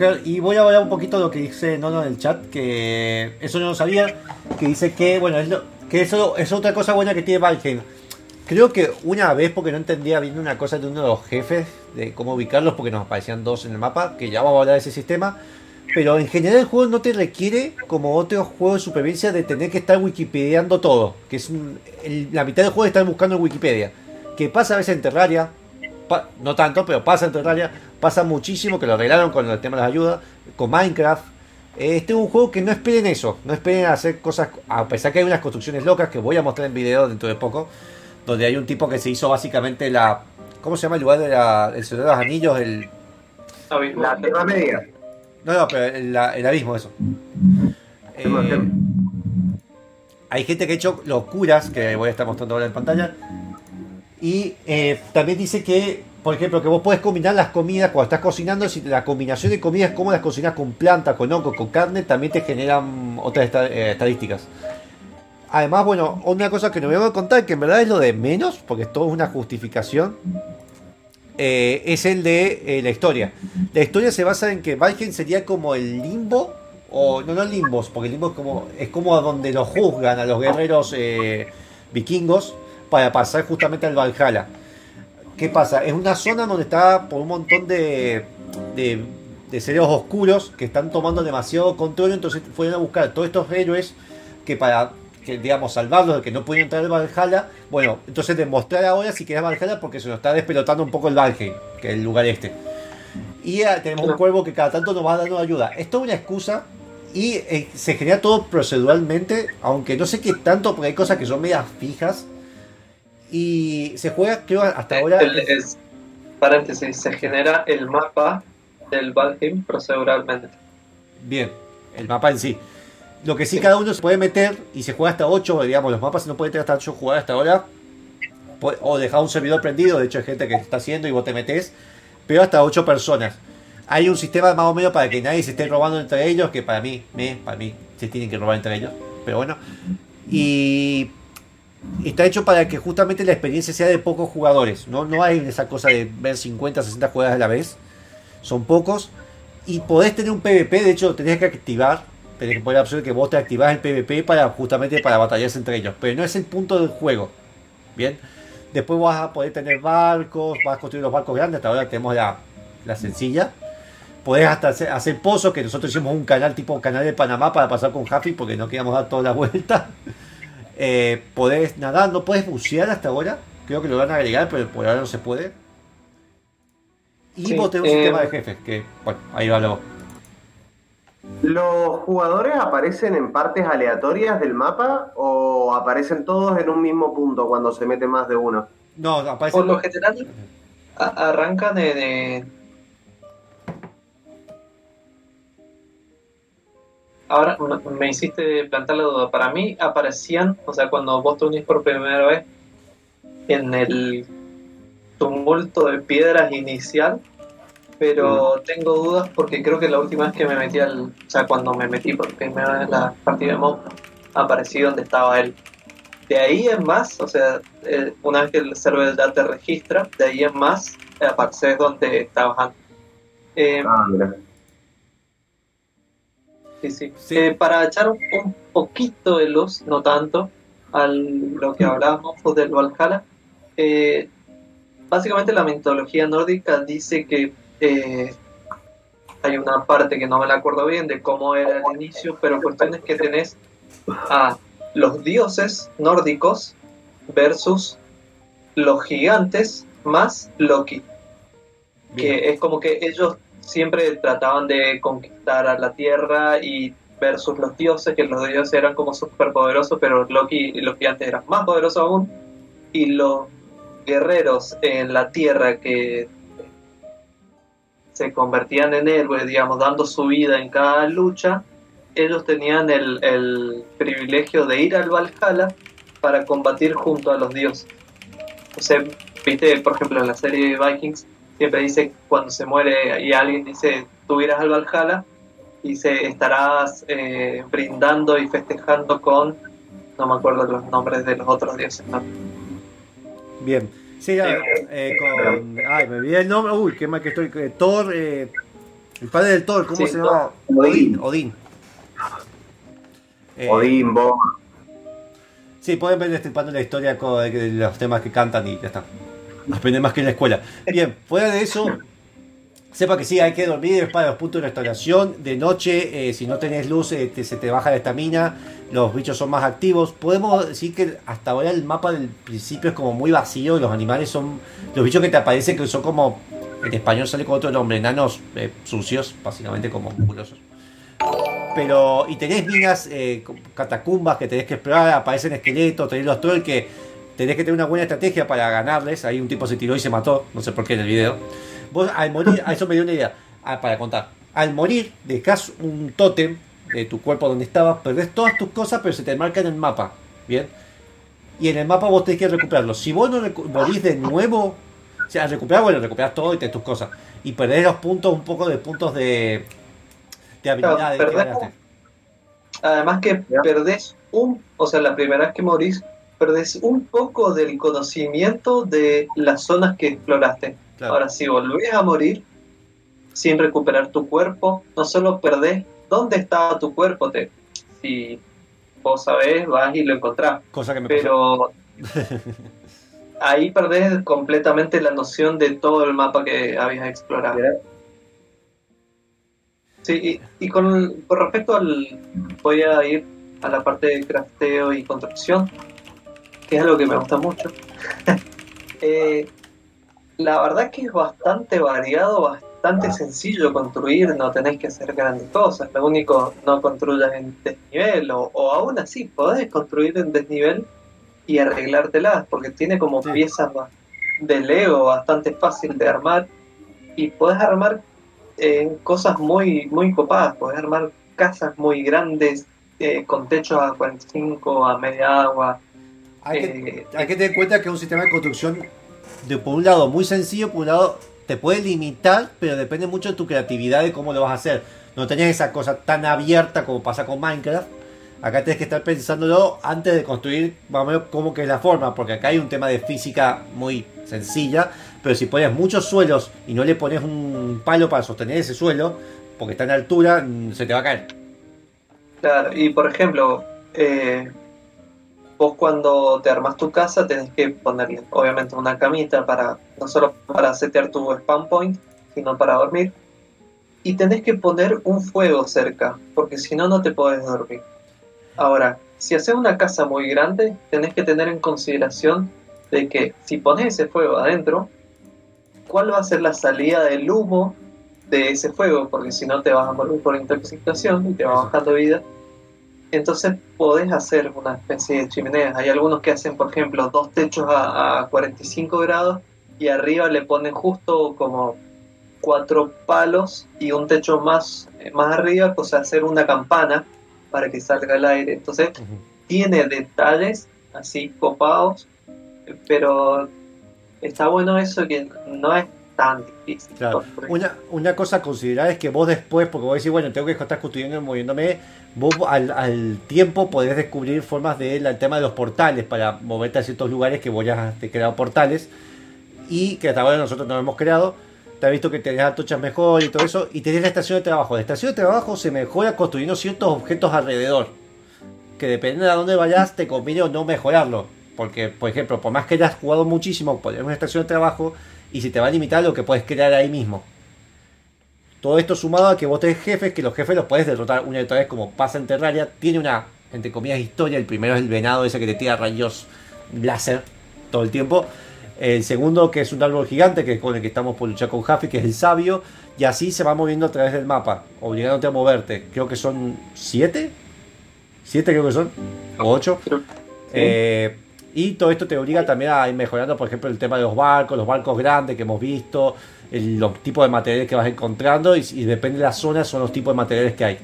Booker. Y voy a hablar un poquito de lo que dice Nono en el chat, que eso yo no sabía, que dice que, bueno, es lo- que eso es otra cosa buena que tiene Valheim. Creo que una vez, porque no entendía bien una cosa de uno de los jefes, de cómo ubicarlos, porque nos aparecían dos en el mapa, que ya vamos a hablar de ese sistema. Pero en general el juego no te requiere, como otros juegos de supervivencia, de tener que estar wikipediando todo. Que es un- el- la mitad del juego es estar buscando en Wikipedia. Que pasa a veces en Terraria, pa- no tanto, pero pasa en Terraria, pasa muchísimo, que lo arreglaron con el tema de las ayudas, con Minecraft. Este es un juego que no esperen eso, no esperen hacer cosas, a pesar que hay unas construcciones locas que voy a mostrar en video dentro de poco, donde hay un tipo que se hizo básicamente la... ¿Cómo se llama el lugar de la, el Señor de los Anillos? El, Abismo. La Tierra Media. no, no, pero el, el abismo, eso. Eh, hay gente que ha hecho locuras, que voy a estar mostrando ahora en pantalla. Y eh, también dice que, por ejemplo, que vos podés combinar las comidas cuando estás cocinando. Si la combinación de comidas, como las cocinas con planta, con hongo, con carne, también te generan otras eh, estadísticas. Además, bueno, una cosa que no me voy a contar, que en verdad es lo de menos, porque es todo una justificación, eh, es el de eh, la historia. La historia se basa en que Valheim sería como el limbo, o no, no limbos, porque el limbo es como, es como donde los juzgan a los guerreros vikingos para pasar justamente al Valhalla. ¿Qué pasa? Es una zona donde está por un montón de, de, de seres oscuros que están tomando demasiado control, entonces fueron a buscar todos estos héroes que para que digamos salvarlos de que no pueden entrar al Valhalla, bueno, entonces demostrar ahora si quieres Valhalla porque se nos está despelotando un poco el Valheim, que es el lugar este. Y eh, tenemos un cuervo que cada tanto nos va dando ayuda. Esto es una excusa y eh, se genera todo proceduralmente, aunque no sé qué tanto, porque hay cosas que son medias fijas. Y se juega, creo, hasta ahora. El- es- paréntesis, se genera el mapa del Valheim proceduralmente. Bien, el mapa en sí. Lo que sí, cada uno se puede meter y se juega hasta 8, digamos, los mapas no puede tener hasta 8 jugadores hasta ahora. Pu- O dejar un servidor prendido, de hecho hay gente que está haciendo y vos te metes, pero hasta 8 personas. Hay un sistema más o menos para que nadie se esté robando entre ellos, que para mí, me, para mí, se tienen que robar entre ellos, pero bueno. Y está hecho para que justamente la experiencia sea de pocos jugadores, no, no hay esa cosa de ver 50, 60 jugadas a la vez, son pocos. Y podés tener un PvP, de hecho tenés que activar. Tenés que poner la opción de que vos te activás el PvP para justamente para batallarse entre ellos. Pero no es el punto del juego. Bien. Después vas a poder tener barcos, vas a construir los barcos grandes. Hasta ahora tenemos la, la sencilla. Podés hasta hacer, hacer pozos, que nosotros hicimos un canal tipo canal de Panamá para pasar con Happy porque no queríamos dar toda la vuelta. Eh, podés nadar, no puedes bucear hasta ahora. Creo que lo van a agregar, pero por ahora no se puede. Y Sí, vos tenés un eh, sistema de jefes, que bueno, ahí va luego. ¿Los jugadores aparecen en partes aleatorias del mapa o aparecen todos en un mismo punto cuando se mete más de uno? No, aparece. Por lo general, arrancan en. Ahora me- hiciste plantear la duda. Para mí aparecían, o sea, cuando vos te unís por primera vez en el tumulto de piedras inicial, pero tengo dudas porque creo que la última vez que me metí al. O sea, cuando me metí por primera vez en la partida de Mob, aparecí donde estaba él. De ahí en más, o sea, eh, una vez que el server ya te registra, de ahí en más, eh, apareces donde estabas antes. Eh, Ah, mira. Sí, sí. Sí. Eh, para echar un, un poquito de luz, no tanto, a lo que hablábamos pues, del Valhalla, eh, básicamente la mitología nórdica dice que eh, hay una parte que no me la acuerdo bien de cómo era el inicio, pero cuestión es que tenés a los dioses nórdicos versus los gigantes más Loki. que es como que ellos siempre trataban de conquistar a la Tierra y versus los dioses, que los dioses eran como súper poderosos, pero Loki y los gigantes eran más poderosos aún, y los guerreros en la Tierra que se convertían en héroes, digamos, dando su vida en cada lucha, ellos tenían el, el privilegio de ir al Valhalla para combatir junto a los dioses. O sea, viste, por ejemplo, en la serie Vikings, siempre dice cuando se muere y alguien dice, tú irás al Valhalla, dice, estarás eh, brindando y festejando con, no me acuerdo los nombres de los otros dioses, ¿no? Bien. Sí, eh, con. Ay, me olvidé el nombre. Uy, qué mal que estoy. eh, Thor. eh, el padre del Thor, ¿cómo Sí, se llama? Odín. Odín. Eh, Odín, vos. Sí, pueden ver destripando la historia con de los temas que cantan y ya está. <laughs> Aprende más que en la escuela. Bien, fuera de eso, sepa que sí, hay que dormir, es para los puntos de restauración. De noche, eh, si no tenés luz, eh, se te baja la estamina, los bichos son más activos. Podemos decir que hasta ahora el mapa del principio es como muy vacío, los animales son. Los bichos que te aparecen que son como. En español sale con otro nombre, enanos eh, sucios, básicamente como musculosos. Pero, y tenés minas, catacumbas que tenés que explorar, aparecen esqueletos, tenés los trolls que tenés que tener una buena estrategia para ganarles. Ahí un tipo se tiró y se mató, no sé por qué en el video. Vos al morir, a eso me dio una idea, ah, para contar. Al morir, dejás un tótem de tu cuerpo donde estabas, perdés todas tus cosas, pero se te marca en el mapa. Bien. Y en el mapa vos tenés que recuperarlo. Si vos no morís de nuevo, o sea, recuperar, bueno, recuperás todo y tenés tus cosas. Y perdés los puntos, un poco de puntos de, de habilidades perdés- ganaste. Además que perdés un, o sea, la primera vez que morís, perdés un poco del conocimiento de las zonas que exploraste. Claro. Ahora, si volvés a morir sin recuperar tu cuerpo, no solo perdés dónde estaba tu cuerpo, te, si vos sabés, vas y lo encontrás, Cosa que me pasó. pero <laughs> ahí perdés completamente la noción de todo el mapa que habías explorado. Sí, y, y con, con respecto al. Voy a ir a la parte de crafteo y construcción, que es algo que me gusta mucho. <laughs> Eh, la verdad que es bastante variado, bastante sencillo construir, no tenés que hacer grandes cosas, lo único no construyas en desnivel, o, o aún así podés construir en desnivel y arreglártelas, porque tiene como piezas de Lego bastante fácil de armar y podés armar eh, cosas muy, muy copadas, podés armar casas muy grandes eh, con techos a 45, a media agua. Hay que, Eh, hay que tener en cuenta que es un sistema de construcción, de por un lado, muy sencillo, por un lado, te puede limitar, pero depende mucho de tu creatividad de cómo lo vas a hacer. No tenés esa cosa tan abierta como pasa con Minecraft. Acá tenés que estar pensándolo antes de construir más o menos cómo que es la forma, porque acá hay un tema de física muy sencilla, pero si pones muchos suelos y no le pones un palo para sostener ese suelo, porque está en altura, mm, se te va a caer. Claro, y por ejemplo, eh, vos cuando te armas tu casa tenés que ponerle obviamente una camita para no solo para setear tu spawn point, sino para dormir. Y tenés que poner un fuego cerca, porque si no, no te podés dormir. Ahora, si haces una casa muy grande, tenés que tener en consideración de que si pones ese fuego adentro, ¿cuál va a ser la salida del humo de ese fuego? Porque si no te vas a morir por intoxicación y te va bajando vida. Entonces podés hacer una especie de chimeneas. Hay algunos que hacen, por ejemplo, dos techos a, a 45 grados y arriba le ponen justo como cuatro palos y un techo más, más arriba, cosa de hacer una campana para que salga el aire. Entonces tiene detalles así copados, pero está bueno eso que no es tan difícil. Claro. construir. Una, una cosa a considerar es que vos después, porque vos decís, bueno, tengo que estar construyendo y moviéndome, vos al, al tiempo podés descubrir formas del el tema de los portales para moverte a ciertos lugares que vos ya has creado portales y que hasta ahora nosotros no hemos creado. Te has visto que tenés antorchas mejor y todo eso, y tenés la estación de trabajo. La estación de trabajo se mejora construyendo ciertos objetos alrededor, que depende de a dónde vayas, te conviene o no mejorarlo. Porque, por ejemplo, por más que hayas jugado muchísimo, poner una estación de trabajo y si te va a limitar lo que puedes crear ahí mismo. Todo esto sumado a que vos tenés jefes, que los jefes los puedes derrotar una y otra vez como pasa en Terraria. Tiene una, entre comillas, historia. El primero es el venado ese que te tira rayos láser todo el tiempo. El segundo, que es un árbol gigante, que es con el que estamos por luchar con Jaffi, que es el sabio. Y así se va moviendo a través del mapa, obligándote a moverte. Creo que son siete. Siete creo que son. O ocho. Eh, y todo esto te obliga también a ir mejorando, por ejemplo, el tema de los barcos, los barcos grandes que hemos visto, el- los tipos de materiales que vas encontrando y, y depende de la zona son los tipos de materiales que hay.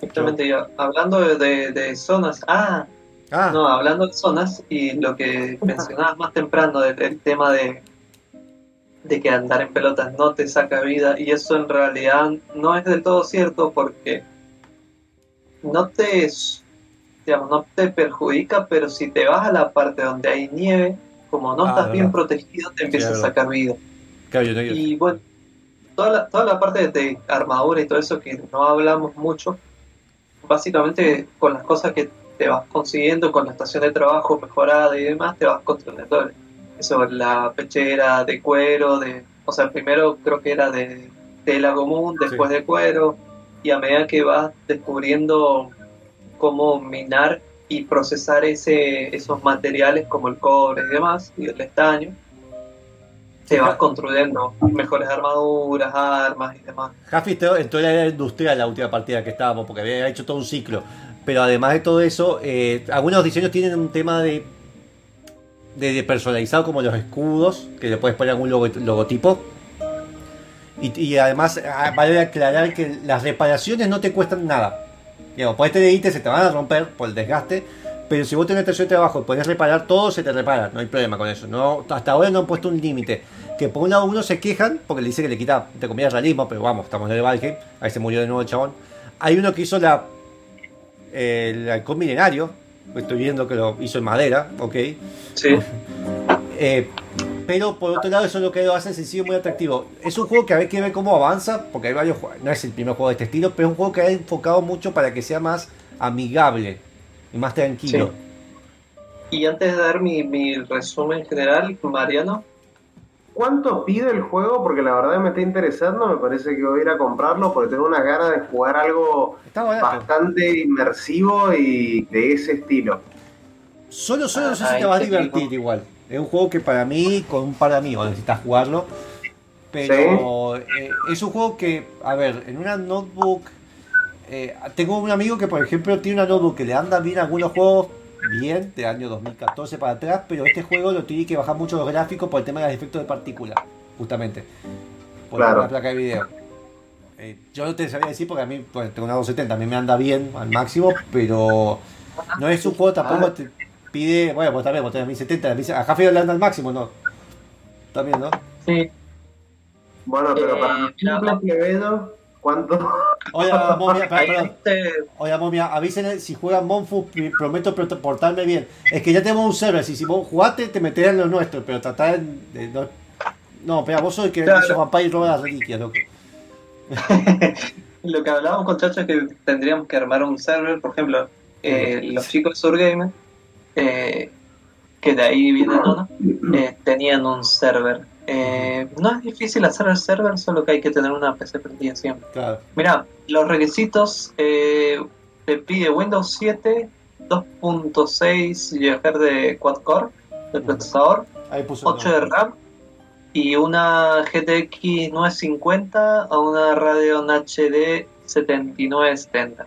Justamente yo, hablando de, de- de zonas, ah, Ah, no, hablando de zonas y lo que mencionabas más temprano del, del tema de, de que andar en pelotas no te saca vida y eso en realidad no es del todo cierto porque no te, digamos, no te perjudica, pero si te vas a la parte donde hay nieve, como no Ah, estás bien protegido, te empieza es a sacar vida. claro, yo- Y bueno, toda la, toda la parte de armadura y todo eso que no hablamos mucho, básicamente con las cosas que te vas consiguiendo, con la estación de trabajo mejorada y demás, te vas construyendo eso, la pechera de cuero, de, o sea, primero creo que era de tela común, después de cuero, y a medida que vas descubriendo cómo minar y procesar ese, esos materiales como el cobre y demás, y el estaño, te vas construyendo mejores armaduras, armas y demás. Jaffi la era industrial la última partida que estábamos, porque había hecho todo un ciclo. Pero además de todo eso, eh, algunos diseños tienen un tema de, de, de personalizado, como los escudos, que le puedes poner algún logo- logotipo. Y, y además, ah, vale aclarar que las reparaciones no te cuestan nada. Digamos, podés tener ítems, se te van a romper por el desgaste. Pero si vos tenés estación de trabajo y podés reparar todo, se te repara. No hay problema con eso. No, hasta ahora no han puesto un límite. Que por un lado uno se quejan porque le dice que le quita, entre comillas, realismo. Pero vamos, estamos en el Valheim. Ahí se murió de nuevo el chabón. Hay uno que hizo la el halcón milenario. Estoy viendo que lo hizo en madera, ok. Sí, Eh, pero por otro lado, eso es lo que lo hace sencillo y muy atractivo. Es un juego que hay que ver cómo avanza, porque hay varios jue- No es el primer juego de este estilo, pero es un juego que ha enfocado mucho para que sea más amigable y más tranquilo. y antes de dar mi, mi resumen general, Mariano, ¿Cuánto pide el juego? Porque la verdad me está interesando, me parece que voy a ir a comprarlo porque tengo unas ganas de jugar algo bastante inmersivo y de ese estilo. Solo, solo no sé si Ay, te vas a divertir igual. Es un juego que para mí, con un par de amigos, necesitas jugarlo. Pero eh, es un juego que, a ver, en una notebook. eh, tengo un amigo que, por ejemplo, tiene una notebook que le anda bien algunos juegos bien de año 2014 para atrás, pero este juego lo tiene que bajar mucho los gráficos por el tema de los efectos de partícula, justamente. Por Claro. la placa de video. Eh, yo no te sabía decir porque a mí, pues, tengo una 270, a mí me anda bien al máximo, pero no es un juego tampoco te pide, bueno, pues también, vos tenés 1070, 1070, a Jaffe le anda al máximo, ¿no? También, ¿no? sí, Bueno, pero Eh, para simples plebeyos, ¿cuánto? Hola, <laughs> momia, perdón. Hola, momia, avísenle si juegan Monfu, pr- prometo port- portarme bien. Es que ya tenemos un server, si, si vos jugaste te meterás en lo nuestro, pero tratar de... No, no espera, vos sos el que Claro. hizo vampire y roba las reliquias, loco. <laughs> lo que hablábamos con Chacho es que tendríamos que armar un server, por ejemplo, eh, los chicos de Surgamer, eh, que de ahí viene Nono, eh, tenían un server. Eh, no es difícil hacer el server, solo que hay que tener una PC prendida siempre. Claro. Mira, los requisitos eh, te pide Windows 7, 2.6 GHz de quad core del procesador, Ahí puso el 8 de. RAM y una GTX 950 a una Radeon HD 7970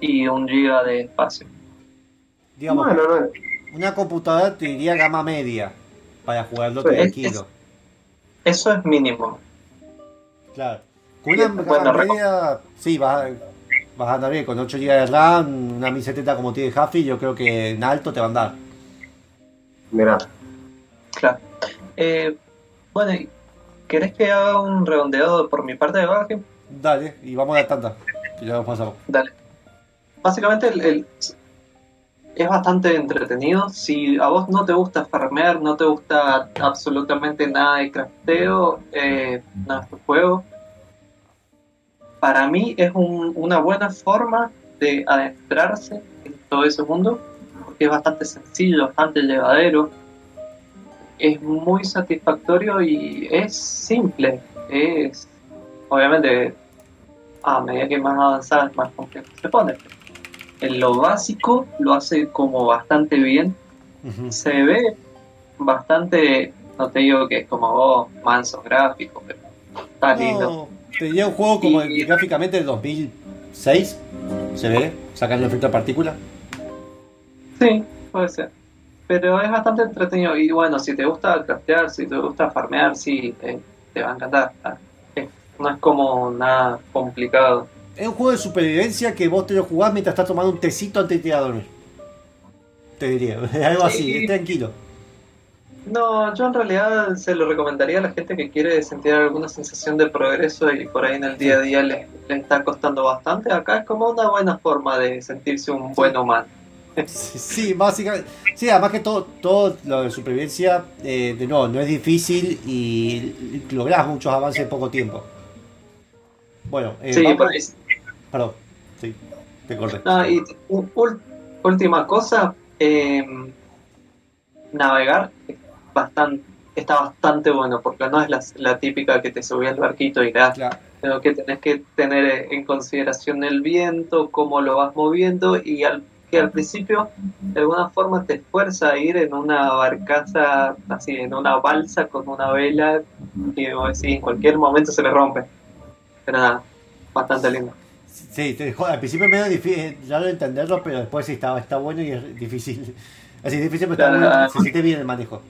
y un GB de espacio. Digamos, Bueno, no es- una computadora te diría gama media para jugarlo Sí. tranquilo. Eso es mínimo. Claro. Con una Bueno, gama media, sí, vas, vas a andar bien. Con 8 GB de RAM, una 1070 como tiene Huffy, yo creo que en alto te va a andar. Mirá. Claro. Eh, bueno, ¿querés que haga un redondeado por mi parte de Valheim? Dale, y vamos a la tanda. Que ya nos pasamos. Dale. Básicamente el, el- es bastante entretenido. Si a vos no te gusta farmear, no te gusta absolutamente nada de crafteo, eh, no tu juego. Para mí es un- una buena forma de adentrarse en todo ese mundo, porque es bastante sencillo, bastante llevadero, es muy satisfactorio y es simple. Es, obviamente, a medida que más avanzada, más complejo se pone. En lo básico lo hace como bastante bien. Se ve bastante, no te digo que es como vos, manso gráfico, pero está lindo. No, te diría un juego como Y- gráficamente del 2006. Se ve, sacando el efecto de partícula. Sí, puede ser. Pero es bastante entretenido. Y bueno, si te gusta craftear, si te gusta farmear, sí, te, te va a encantar. Ah, no es como nada complicado. Es un juego de supervivencia que vos te lo jugás mientras estás tomando un tecito antes de ir a dormir. Te diría, <laughs> algo así, Sí. es tranquilo. No, yo en realidad se lo recomendaría a la gente que quiere sentir alguna sensación de progreso y por ahí en el día a día le, le está costando bastante. Acá es como una buena forma de sentirse un buen humano. Sí, sí, básicamente. Sí, además que todo, todo lo de supervivencia, eh, de nuevo, no es difícil y lográs muchos avances en poco tiempo. Bueno, eh, Sí, vamos- por ahí. Perdón, sí, te corté. No, y u- ul- última cosa, eh, navegar bastante, está bastante bueno, porque no es la, la típica que te subí al barquito y irás, Claro. sino que tenés que tener en consideración el viento, cómo lo vas moviendo y al, que al principio de alguna forma te esfuerza a ir en una barcaza, así, en una balsa con una vela y decís, en cualquier momento se le rompe. Pero nada, bastante lindo. Sí, te dejó, al principio es medio difícil raro entenderlo, pero después sí está, está bueno y es difícil. <laughs> Así difícil, pero está bueno, se siente bien el manejo.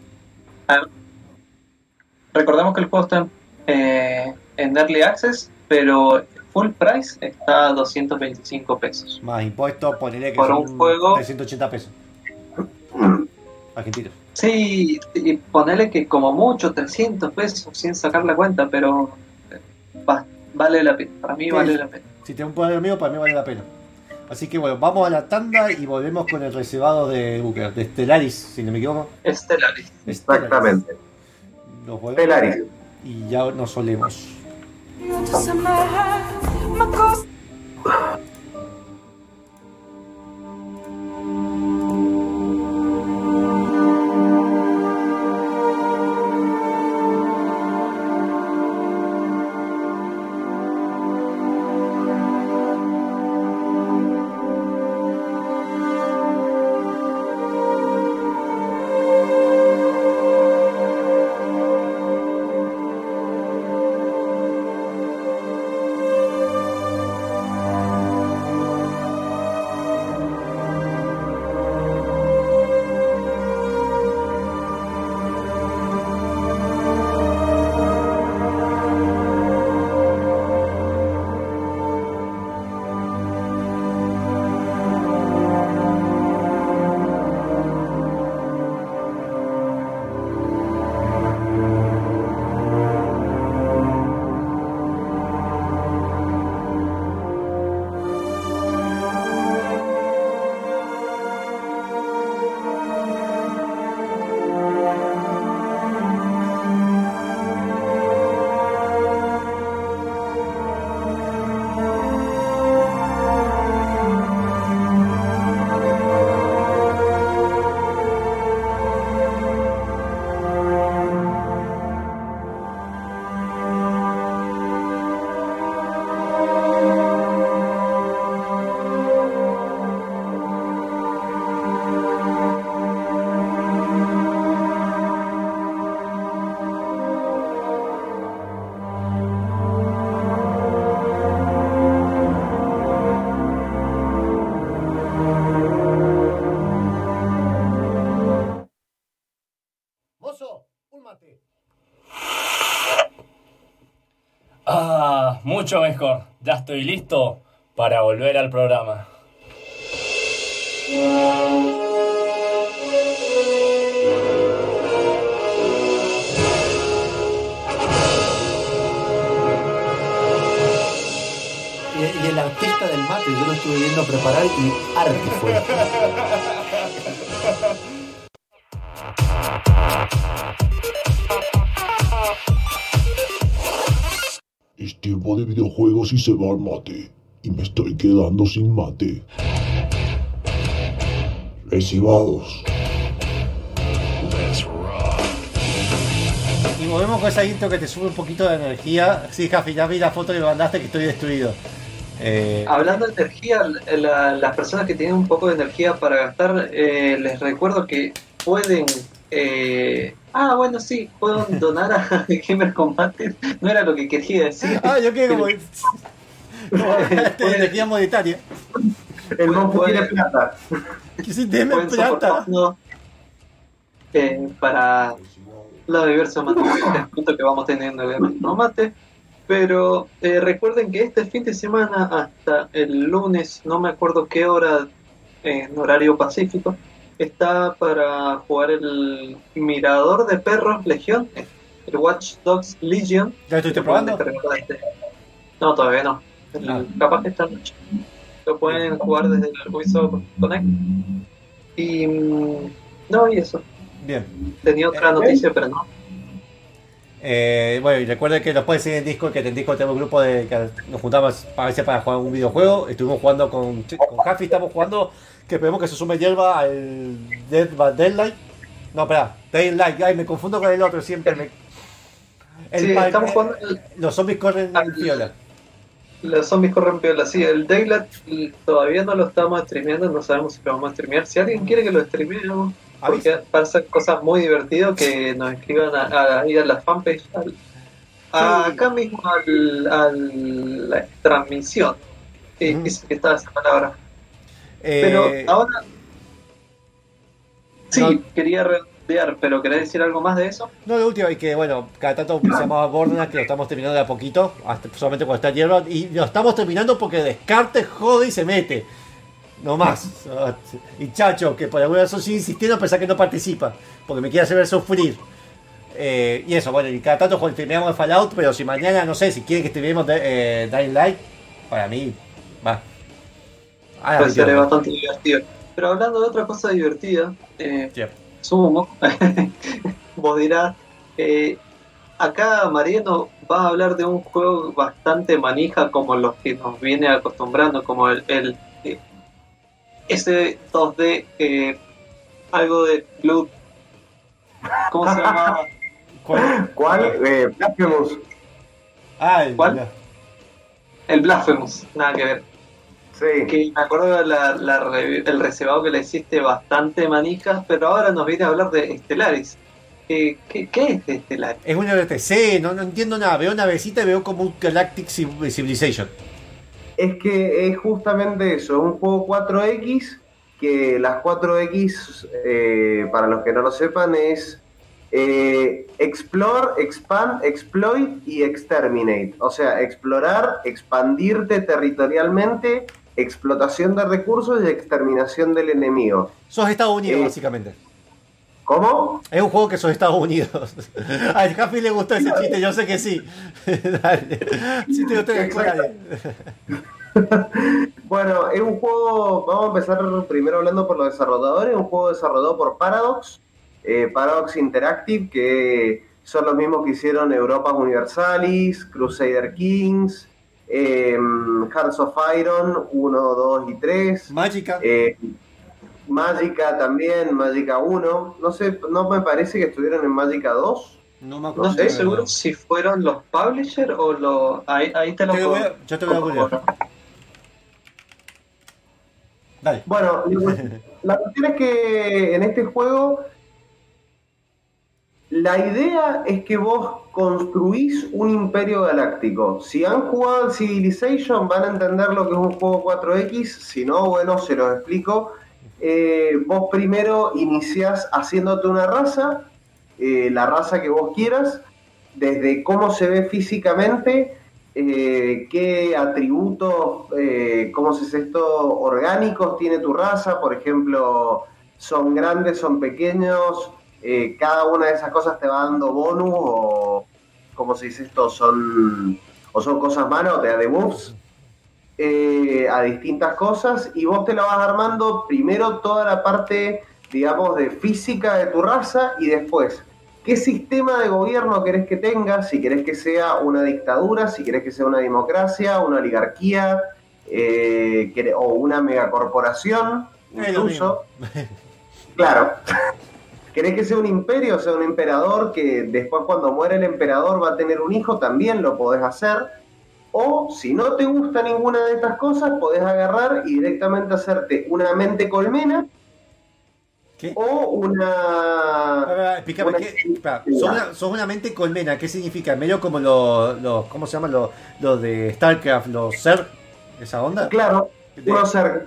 Recordemos que el juego está en, eh, en Early Access, pero full price está a 225 pesos. Más impuestos, ponerle que Por son un juego- 380 pesos. <clears throat> Argentinos. Sí, y ponele que como mucho 300 pesos sin sacar la cuenta, pero eh, va- vale la pena. Para mí vale la pena. Si tengo un poder amigo, para mí vale la pena. Así que bueno, vamos a la tanda y volvemos con el reservado de Booker, de Stellaris, si no me equivoco. Stellaris. Stellaris. Exactamente. Nos volvemos Stellaris. y ya nos solemos. Mucho mejor. Ya estoy listo para volver al programa. Y, y el artista del mate, yo lo estuve viendo preparar y arte fue. <laughs> Es tiempo de videojuegos y se va el mate. Y me estoy quedando sin mate. Recibados. Y volvemos con esa intro que te sube un poquito de energía. Sí, Jafi, ya vi la foto que me mandaste que estoy destruido. Eh, Hablando de energía, la- las personas que tienen un poco de energía para gastar, eh, les recuerdo que pueden Eh, ah, bueno, sí, pueden donar a <laughs> Gamer Combate. No era lo que quería decir. Ah, yo quiero como. como <laughs> este, energía monetaria. El monstruo quiere plata. Que si pueden plata. eh, para los diversos materiales que vamos teniendo en el mate. Pero eh, recuerden que este fin de semana hasta el lunes, no me acuerdo qué hora en horario pacífico, está para jugar el Mirador de Perros Legión, el Watch Dogs Legion. ¿Ya estuviste probando? desde- No, todavía no. El- Ah. Capaz que esta noche. Lo pueden jugar desde el Ubisoft Connect. Y. mm, No, y eso. Bien. Tenía otra noticia, pero no. Eh, bueno, y recuerden que nos pueden seguir en Discord, que en Discord tenemos un grupo de que nos juntamos a veces para jugar un videojuego. Estuvimos jugando con, con Jaffi, estamos jugando, que esperemos que se sume hierba al Dead by Deadlight. No, espera, Daylight, ay, me confundo con el otro siempre. me- El Sí, pa- estamos jugando. el- Los zombies corren en piola. Los zombies corren piola. Sí, el Daylight todavía no lo estamos streameando. No sabemos si lo vamos a streamear. Si alguien quiere que lo streameemos, porque pasan cosas muy divertidas, que nos escriban a, a, ahí a la fanpage. al- a- acá mismo al, al- la transmisión. Eh, es- que está esa palabra. Pero Eh, ahora. Sí, no- quería redondear, pero ¿querés decir algo más de eso? No, lo último es que, bueno, cada tanto se llamaba Borderlands, que lo estamos terminando de a poquito, hasta solamente cuando está hierba, y lo estamos terminando porque Descartes jode y se mete. No más. <laughs> Y Chacho, que por alguna razón sigue insistiendo, pensar que no participa, porque me quiere hacer ver sufrir. Eh, y eso, bueno, y cada tanto terminamos de Fallout, pero si mañana, no sé, si quieren que terminemos de, eh, Dying Light, para mí, va. Ah, Pues bastante divertido. Pero hablando de otra cosa divertida, eh, Yeah. sumo, <laughs> vos dirás, eh, acá Mariano va a hablar de un juego bastante manija como los que nos viene acostumbrando, como el, el eh, ese 2D, eh, algo de Blood, ¿cómo se llama? <laughs> ¿Cuál? ¿Cuál? Eh, Blasphemous. Ah, el, ¿Cuál? El Blasphemous, nada que ver. Sí. Que me acuerdo la, el reservado que le hiciste bastante manijas, pero ahora nos viene a hablar de Stellaris. ¿Qué, qué, qué es de Stellaris? Es un RTC, no, no entiendo nada. Veo una besita y veo como un Galactic Civ- Civilization. Es que es justamente eso, es un juego 4X, que las 4X, eh, para los que no lo sepan, es eh, Explore, Expand, Exploit y Exterminate. O sea, explorar, expandirte territorialmente, explotación de recursos y exterminación del enemigo. Sos Estados Unidos, Eh, básicamente. ¿Cómo? Es un juego que sos Estados Unidos. <laughs> Al Happy le gustó ese chiste, yo sé que sí. <laughs> Dale. Sí, te. <laughs> Bueno, es un juego, vamos a empezar primero hablando por los desarrolladores, es un juego desarrollado por Paradox, eh, Paradox Interactive, que son los mismos que hicieron Europa Universalis, Crusader Kings, eh, Hearts of Iron 1, 2 y 3. Magica. Eh, Magica también, Magica 1. No sé, no me parece que estuvieron en Magica 2. No me No estoy seguro si fueron los publishers o los... Ahí, ahí te lo a- yo te voy a googlear. Dale. Bueno, la cuestión es que en este juego la idea es que vos construís un imperio galáctico. Si han jugado al Civilization van a entender lo que es un juego 4X, si no, bueno, se los explico. Eh, vos primero iniciás haciéndote una raza, eh, la raza que vos quieras, desde cómo se ve físicamente, eh, qué atributos, cómo se dice esto, orgánicos tiene tu raza, por ejemplo, son grandes, son pequeños, eh, cada una de esas cosas te va dando bonus o, ¿cómo se dice esto? Son, o son cosas malas o te da debuffs eh, a distintas cosas y vos te la vas armando primero toda la parte, digamos, de física de tu raza y después qué sistema de gobierno querés que tenga, si querés que sea una dictadura, si querés que sea una democracia, una oligarquía eh, o una megacorporación, incluso. Claro. <laughs> ¿Querés que sea un imperio, o sea, un emperador que después cuando muere el emperador va a tener un hijo? También lo podés hacer. O si no te gusta ninguna de estas cosas, podés agarrar y directamente hacerte una mente colmena o una... Explícame, una- ¿qué? Sos, una, sos una mente colmena, ¿qué significa? Medio como los, los ¿cómo se llaman? Los, los de StarCraft, los ser, esa onda. Claro, de, uno ser.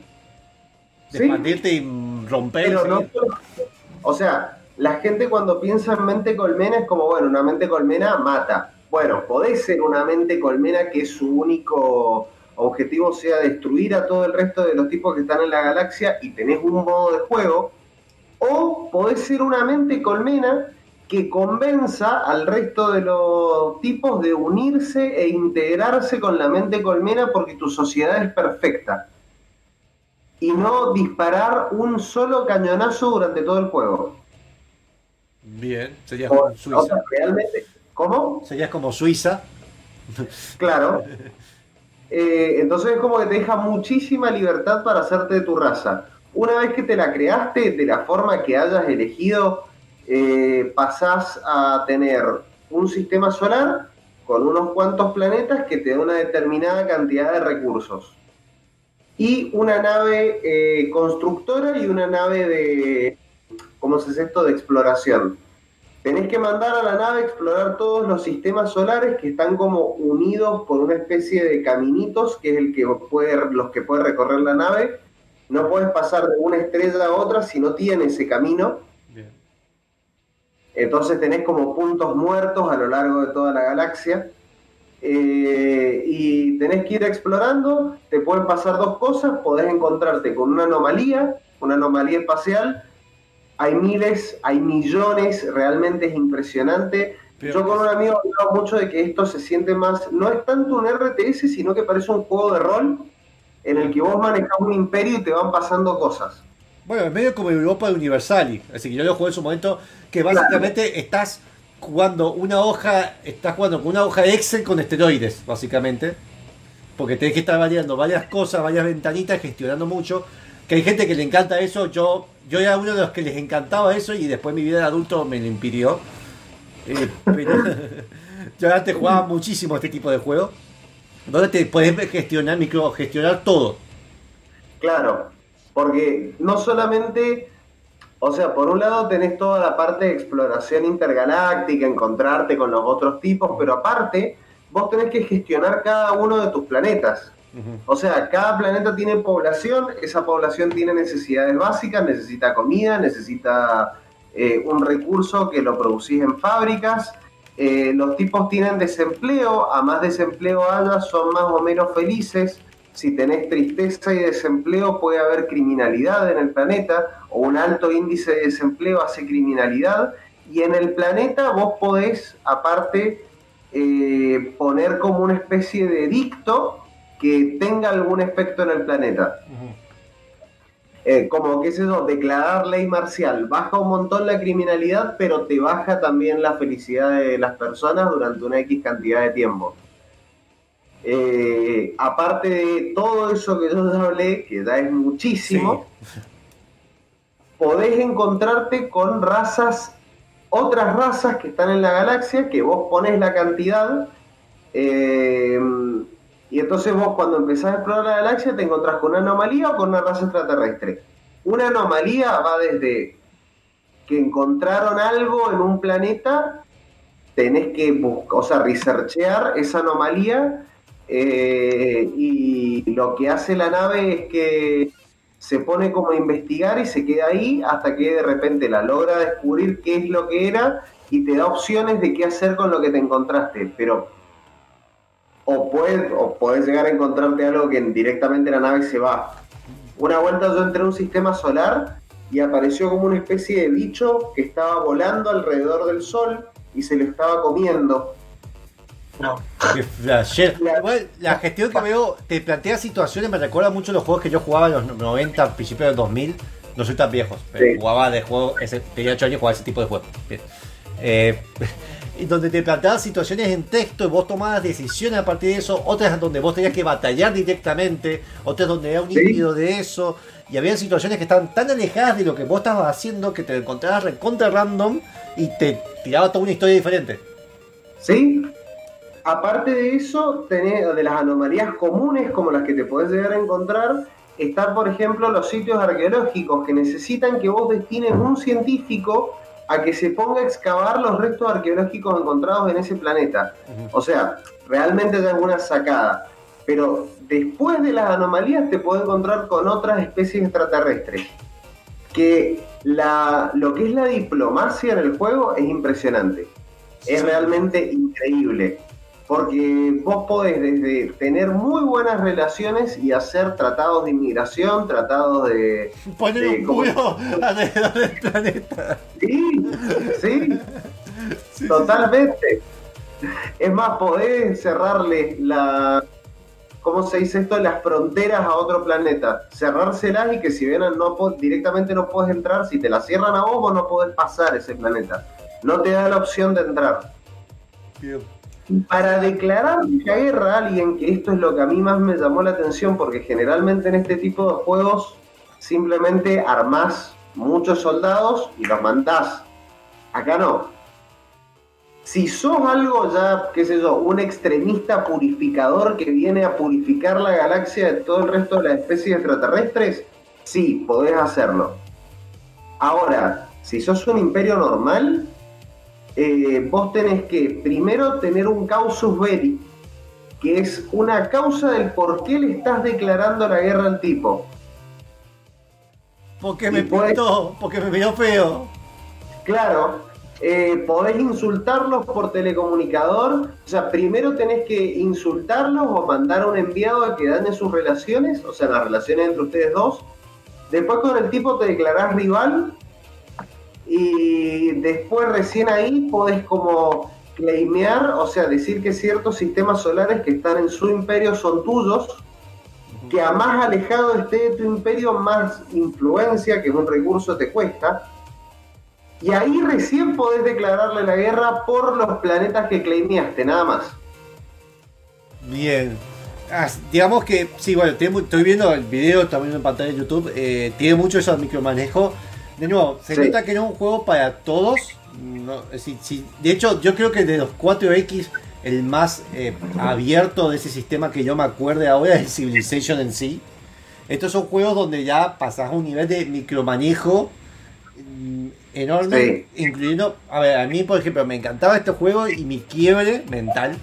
de ¿sí? expandirte y romper. Pero no o sea, la gente cuando piensa en mente colmena es como, bueno, una mente colmena mata. Bueno, podés ser una mente colmena que su único objetivo sea destruir a todo el resto de los tipos que están en la galaxia y tenés un modo de juego. O podés ser una mente colmena que convenza al resto de los tipos de unirse e integrarse con la mente colmena porque tu sociedad es perfecta y no disparar un solo cañonazo durante todo el juego. Bien, serías O, como o Suiza. sea, realmente, ¿cómo? Serías como Suiza. Claro. Eh, entonces es como que te deja muchísima libertad para hacerte de tu raza. Una vez que te la creaste, de la forma que hayas elegido, eh, pasás a tener un sistema solar con unos cuantos planetas que te da una determinada cantidad de recursos. Y una nave eh, constructora y una nave de, ¿cómo se dice esto?, de exploración. Tenés que mandar a la nave a explorar todos los sistemas solares que están como unidos por una especie de caminitos, que es el que puede, los que puede recorrer la nave. No puedes pasar de una estrella a otra si no tiene ese camino. Bien. Entonces tenés como puntos muertos a lo largo de toda la galaxia. Eh, y tenés que ir explorando, te pueden pasar dos cosas, podés encontrarte con una anomalía, una anomalía espacial, hay miles, hay millones, realmente es impresionante. Pero- Yo con un amigo he hablado mucho de que esto se siente más, no es tanto un RTS, sino que parece un juego de rol en el que vos manejas un imperio y te van pasando cosas. Bueno, es medio como Europa de Universali. Así que yo lo jugué en su momento que básicamente estás jugando una hoja, estás jugando con una hoja Excel con esteroides, básicamente. Porque tenés que estar variando varias cosas, varias ventanitas, gestionando mucho. Que hay gente que le encanta eso. Yo, yo era uno de los que les encantaba eso y después mi vida de adulto me lo impidió. Eh, pero <laughs> yo antes jugaba muchísimo este tipo de juego. Donde te puedes gestionar, micro, gestionar todo. Claro, porque no solamente, o sea, por un lado tenés toda la parte de exploración intergaláctica, encontrarte con los otros tipos, pero aparte vos tenés que gestionar cada uno de tus planetas. O sea, cada planeta tiene población, esa población tiene necesidades básicas, necesita comida, necesita eh, un recurso que lo producís en fábricas. Eh, los tipos tienen desempleo, a más desempleo haya, son más o menos felices. Si tenés tristeza y desempleo, puede haber criminalidad en el planeta, o un alto índice de desempleo hace criminalidad. Y en el planeta vos podés, aparte, eh, poner como una especie de dicto que tenga algún efecto en el planeta. Eh, como, qué sé yo, declarar ley marcial. Baja un montón la criminalidad, pero te baja también la felicidad de las personas durante una X cantidad de tiempo. Eh, aparte de todo eso que yo ya hablé, que ya es muchísimo, podés encontrarte con razas, otras razas que están en la galaxia, que vos pones la cantidad, eh, y entonces vos cuando empezás a explorar la galaxia te encontrás con una anomalía o con una raza extraterrestre. Una anomalía va desde que encontraron algo en un planeta, tenés que buscar, o sea, researchear esa anomalía eh, y lo que hace la nave es que se pone como a investigar y se queda ahí hasta que de repente la logra descubrir qué es lo que era y te da opciones de qué hacer con lo que te encontraste. Pero o puedes, o puedes llegar a encontrarte algo que directamente la nave se va. Una vuelta yo entré a un sistema solar y apareció como una especie de bicho que estaba volando alrededor del sol y se lo estaba comiendo. No. Qué flashero. Igual, la gestión que veo te plantea situaciones, me recuerda mucho los juegos que yo jugaba en los 90, principios del 2000. No soy tan viejos, pero Sí. jugaba de juego, ese, tenía 8 años jugaba ese tipo de juegos. Bien. Eh, <laughs> donde te planteaban situaciones en texto y vos tomabas decisiones a partir de eso, otras donde vos tenías que batallar directamente, otras donde era un Sí. híbrido de eso, y había situaciones que estaban tan alejadas de lo que vos estabas haciendo que te encontrabas recontra random y te tiraba toda una historia diferente. ¿Sí? Aparte de eso, tenés de las anomalías comunes como las que te podés llegar a encontrar, están, por ejemplo, los sitios arqueológicos que necesitan que vos destines un científico a que se ponga a excavar los restos arqueológicos encontrados en ese planeta. O sea, realmente hay alguna sacada. Pero después de las anomalías te puedes encontrar con otras especies extraterrestres. Que la, lo que es la diplomacia en el juego es impresionante. Es realmente increíble. Porque vos podés desde tener muy buenas relaciones y hacer tratados de inmigración, tratados de... Poner de un muro alrededor <laughs> del planeta. <laughs> Sí, sí, totalmente. Es más, podés cerrarle la. ¿Cómo se dice esto? Las fronteras a otro planeta. Cerrárselas y que si bien no directamente no puedes entrar, si te la cierran a vos, vos no podés pasar ese planeta. No te da la opción de entrar. Para declarar la guerra a alguien, que esto es lo que a mí más me llamó la atención, porque generalmente en este tipo de juegos simplemente armás muchos soldados y los mandás. Acá no. Si sos algo ya, qué sé yo, un extremista purificador que viene a purificar la galaxia de todo el resto de las especies extraterrestres, sí, podés hacerlo. Ahora, si sos un imperio normal, eh, vos tenés que primero tener un causus belli, que es una causa del por qué le estás declarando la guerra al tipo. Porque me pintó, porque me miró feo. Claro, eh, podés insultarlos por telecomunicador. O sea, primero tenés que insultarlos o mandar a un enviado a que dañe sus relaciones, o sea, las relaciones entre ustedes dos. Después con el tipo te declarás rival y después recién ahí podés como claimear, o sea, decir que ciertos sistemas solares que están en su imperio son tuyos, que a más alejado esté de tu imperio, más influencia, que es un recurso, te cuesta. Y ahí recién podés declararle la guerra por los planetas que claimeaste, nada más. Bien. Ah, digamos que, sí, bueno, estoy viendo el video también en pantalla de YouTube. eh, tiene mucho eso de micromanejo. De nuevo, se Sí. nota que no es un juego para todos. no, de hecho, yo creo que de los 4X, el más eh, abierto de ese sistema que yo me acuerde ahora es el Civilization en sí. Estos son juegos donde ya pasas a un nivel de micromanejo mm, enorme, incluyendo, a ver, a mí por ejemplo me encantaba este juego y mi quiebre mental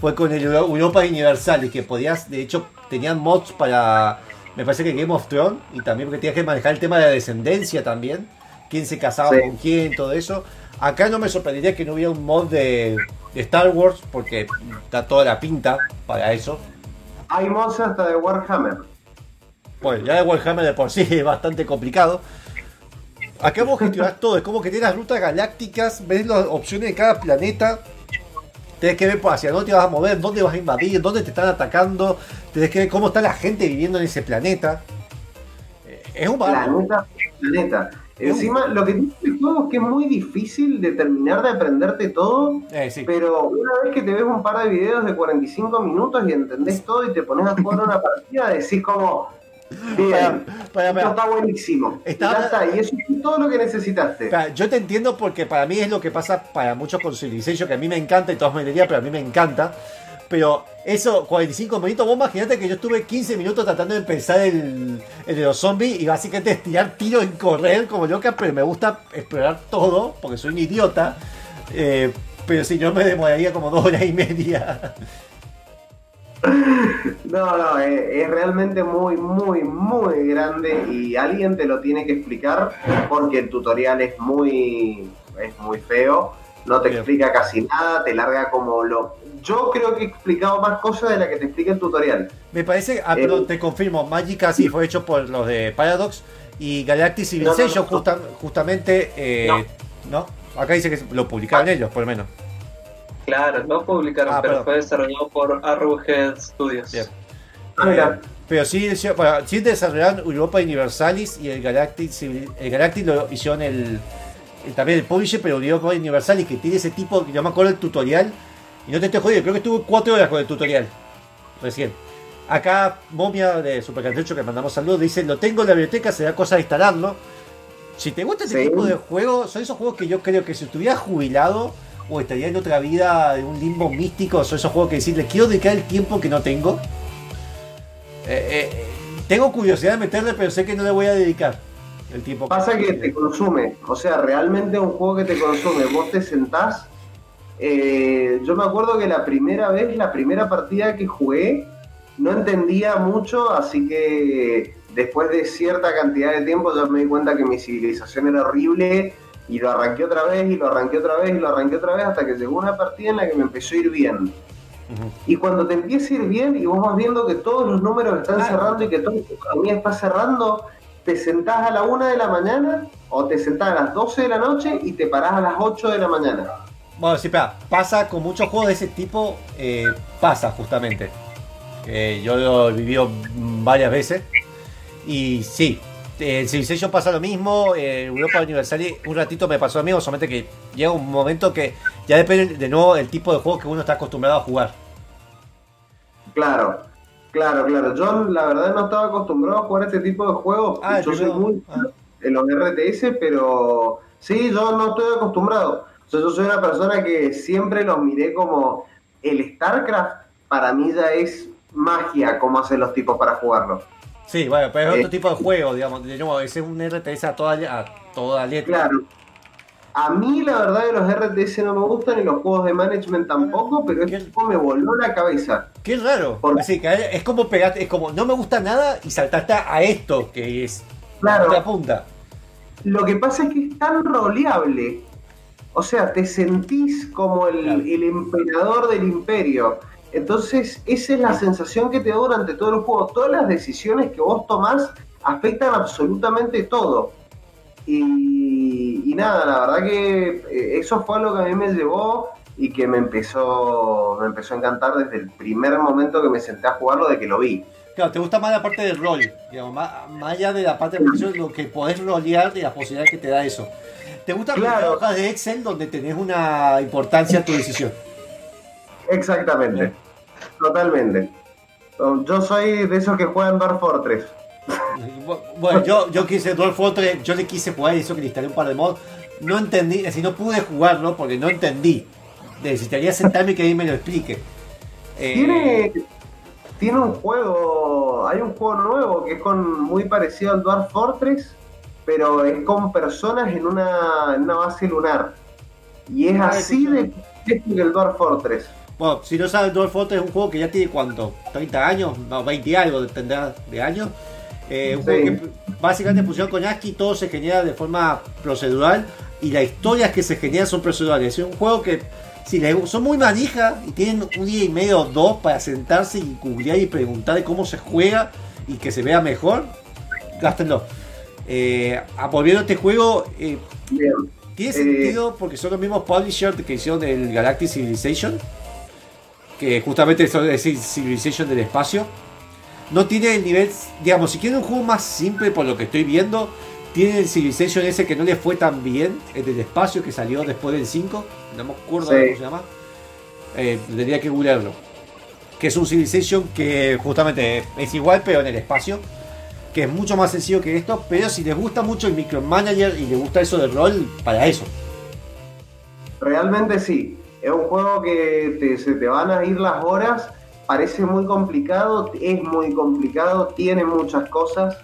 fue con el Euro- Europa Universal y que podías, de hecho, tenían mods para, me parece que Game of Thrones y también porque tenías que manejar el tema de la descendencia también, quién se casaba Sí. con quién, todo eso. Acá no me sorprendería que no hubiera un mod de, de Star Wars porque está toda la pinta para eso. Hay mods hasta de Warhammer. Pues ya de Warhammer de por sí es bastante complicado. Acá vos gestionás todo, es como que tienes las rutas galácticas, ves las opciones de cada planeta. Tienes que ver por hacia dónde te vas a mover, dónde vas a invadir, dónde te están atacando. Tienes que ver cómo está la gente viviendo en ese planeta. Eh, Es un. Planeta, planeta. Encima, lo que tiene este juego es que es muy difícil de terminar de aprenderte todo, Eh, pero una vez que te ves un par de videos de 45 minutos y entendés todo y te pones a jugar una <laughs> partida, decís como, bien, esto está buenísimo. Y ya está, y eso es todo lo que necesitaste. Yo te entiendo porque para mí es lo que pasa para muchos con Civilization, que a mí me encanta y todos me dirían, pero a mí me encanta. Pero eso, 45 minutos, vos imaginate que yo estuve 15 minutos tratando de empezar el, el de los zombies y básicamente es tirar tiro y correr como loca, pero me gusta explorar todo porque soy un idiota. Eh, pero si no me demoraría como dos horas y media. No, no, es, es realmente muy, muy, muy grande y alguien te lo tiene que explicar porque el tutorial es muy, es muy feo, no te explica casi nada, te larga como lo... Yo creo que he explicado más cosas de las que te explica el tutorial. Me parece, ah, perdón, te confirmo, Magic sí fue hecho por los de Paradox y Galactic Civilization justa- justamente, eh, no, Acá dice que lo publicaron ellos, por lo menos. Claro, lo publicaron, Ah, pero perdón. fue desarrollado por Arrowhead Studios. Eh, pero sí, decía- bueno, sí desarrollaron Europa Universalis y el Galactic, el Galactic lo hicieron el, el- también el Publisher, pero Europa Universalis que tiene ese tipo, que yo me acuerdo el tutorial, y no te estoy jodiendo, creo que estuve cuatro horas con el tutorial, recién. Acá Momia de Super Cartucho, que mandamos saludos, dice, lo tengo en la biblioteca, se da cosa de instalarlo. Si te gusta este Sí. tipo de juegos, son esos juegos que yo creo que si estuviera jubilado o estaría en otra vida de un limbo místico, son esos juegos que decir, le quiero dedicar el tiempo que no tengo. Eh, eh, tengo curiosidad de meterle, pero sé que no le voy a dedicar el tiempo. Pasa que te consume, o sea, realmente es un juego que te consume. Vos te sentás. eh, yo me acuerdo que la primera vez, la primera partida que jugué, no entendía mucho, así que después de cierta cantidad de tiempo ya me di cuenta que mi civilización era horrible y lo arranqué otra vez y lo arranqué otra vez y lo arranqué otra vez hasta que llegó una partida en la que me empezó a ir bien. Y cuando te empieza a ir bien y vos vas viendo que todos los números están cerrando y que toda tu economía está cerrando, te sentás a la 1 de la mañana o te sentás a las 12 de la noche y te parás a las 8 de la mañana. Bueno, sí, espera, pasa con muchos juegos de ese tipo, eh, pasa justamente. Eh, yo lo he vivido varias veces. Y sí, en Civilization pasa lo mismo, en Europa Universal un ratito me pasó lo mismo, solamente que llega un momento que ya depende de nuevo del tipo de juego que uno está acostumbrado a jugar. Claro, claro, claro. Yo la verdad no estaba acostumbrado a jugar este tipo de juegos. Ah, yo soy muy en los RTS, pero sí, yo no estoy acostumbrado. O sea, yo soy una persona que siempre los miré como el StarCraft para mí ya es magia cómo hacen los tipos para jugarlo. Sí, bueno, pero es Eh, otro tipo de juego, digamos. ese es un RTS a toda, a toda letra. Claro. A mí la verdad de los RTS no me gustan y los juegos de management tampoco, pero este juego me voló la cabeza. Qué raro. Así que es como pegarte, es como no me gusta nada y saltaste a esto, que es Claro. la otra punta. Lo que pasa es que es tan roleable. O sea, te sentís como el, el emperador del imperio. Entonces, esa es la sensación que te da durante todo el juego. Todas las decisiones que vos tomás afectan absolutamente todo. Y, y nada, la verdad que eh, eso fue lo que a mí me llevó y que me empezó, me empezó a encantar desde el primer momento que me senté a jugarlo, de que lo vi. Claro, te gusta más la parte del rol, digamos, más, más allá de la parte de producción, lo que podés rolear y la posibilidad que te da eso. ¿Te gustan Claro. las hojas de Excel donde tenés una importancia en tu decisión? Exactamente. Totalmente. Yo soy de esos que juegan Dwarf Fortress. <laughs> Bueno, yo, yo quise Dwarf Fortress, yo le quise jugar eso que le instalé un par de mods. No entendí, decir, no pude jugarlo porque no entendí. Necesitaría sentarme y que alguien me lo explique. Eh, Tiene, tiene un juego, hay un juego nuevo que es con muy parecido al Dwarf Fortress, pero es con personas en una, en una base lunar. Y es Ah, así de que el Dwarf Fortress. Bueno, si no sabes, Dwarf Fortress es un juego que ya tiene cuánto, 30 años, no, 20 y algo tendrá de años. Eh, un Sí. juego que básicamente funciona con ASCII, todo se genera de forma procedural y las historias que se generan son procedurales. Es un juego que si les son muy manija y tienen un día y medio o dos para sentarse y googlear y preguntar de cómo se juega y que se vea mejor, gástenlo. Eh, volviendo a este juego, eh, tiene Eh, sentido porque son los mismos publishers que hicieron el Galactic Civilization, que justamente son es Civilization del espacio. No tiene el nivel, digamos, si quieren un juego más simple por lo que estoy viendo, tiene el Civilization ese que no le fue tan bien, el del espacio que salió después del 5, no me acuerdo Sí. cómo se llama. Eh, tendría que googlearlo. Que es un Civilization que justamente es igual pero en el espacio. Que es mucho más sencillo que esto, pero si les gusta mucho el micromanager y les gusta eso del rol, para eso. Realmente sí. Es un juego que te- se te van a ir las horas. Parece muy complicado, es muy complicado, tiene muchas cosas,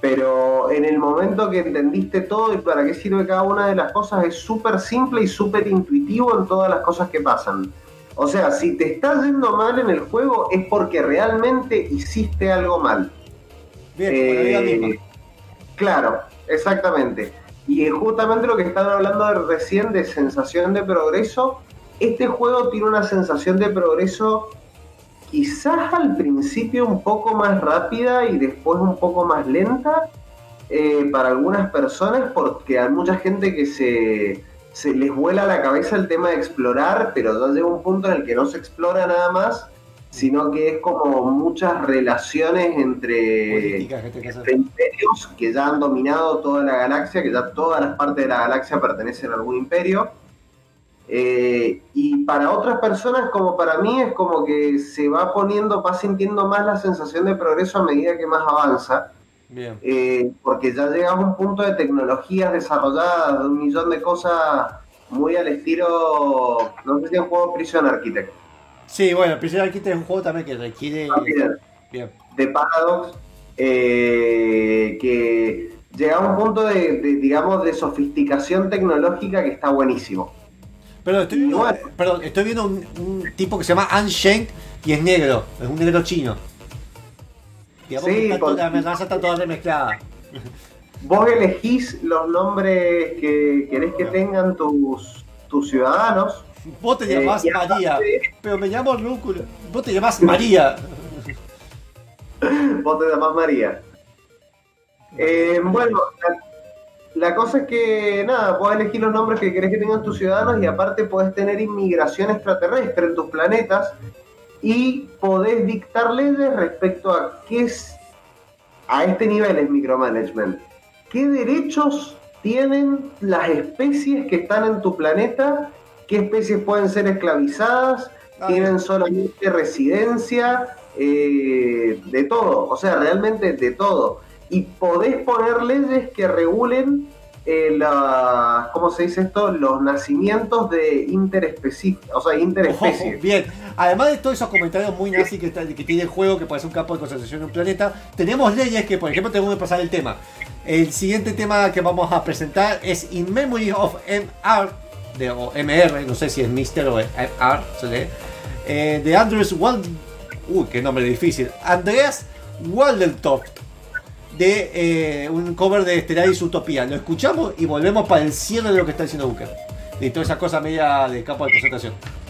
pero en el momento que entendiste todo y para qué sirve cada una de las cosas, es súper simple y súper intuitivo en todas las cosas que pasan. O sea, si te está yendo mal en el juego es porque realmente hiciste algo mal. Bien, Eh. Claro, exactamente. Y es justamente lo que estaban hablando de recién de sensación de progreso. Este juego tiene una sensación de progreso quizás al principio un poco más rápida y después un poco más lenta eh, para algunas personas porque hay mucha gente que se, se les vuela la cabeza el tema de explorar, pero ya llega un punto en el que no se explora nada más, sino que es como muchas relaciones entre imperios que ya han dominado toda la galaxia, que ya todas las partes de la galaxia pertenecen a algún imperio. Eh, y para otras personas, como para mí, es como que se va poniendo, va sintiendo más la sensación de progreso a medida que más avanza. Bien. Eh, porque ya llegas a un punto de tecnologías desarrolladas, de un millón de cosas muy al estilo, no sé si han jugado Prison Architect. Sí, bueno, Prison Architect es un juego también que requiere. Bien. de Paradox. eh, que llega a un punto de, de, digamos, de sofisticación tecnológica que está buenísimo. Pero estoy viendo, perdón, estoy viendo un, un tipo que se llama Anshank y es negro, es un negro chino. Digamos Sí, que está con- toda- la raza está toda remezclada. Vos elegís los nombres que querés que tengan tus, tus ciudadanos. Vos te Eh, llamás y María, aparte- pero me llamo Rúcula. Vos te llamás María. <laughs> Vos te llamás María. Eh, bueno, la, la cosa es que, nada, podés elegir los nombres que querés que tengan tus ciudadanos y aparte podés tener inmigración extraterrestre en tus planetas y podés dictar leyes respecto a qué es, a este nivel es micromanagement. ¿Qué derechos tienen las especies que están en tu planeta? ¿Qué especies pueden ser esclavizadas? ¿Tienen solamente residencia? Eh, de todo, o sea, realmente de todo. Y podés poner leyes que regulen eh, la, ¿cómo se dice esto? Los nacimientos de interespecíficos, o sea, interespecies. Ojo, bien, además de todos esos comentarios muy nazi que, que tiene el juego, que parece un campo de concentración en un planeta, tenemos leyes que, por ejemplo, tenemos que pasar el tema. El siguiente tema que vamos a presentar es In Memory of MR, de, o MR, no sé si es Mr. o MR, se lee, eh, de Andreas Wald... Uy, qué nombre difícil. Andreas Waldentoft, de eh, un cover de Stellaris Utopía. Lo escuchamos y volvemos para el cierre de lo que está diciendo Booker. Y toda esa cosa media de campo de concentración.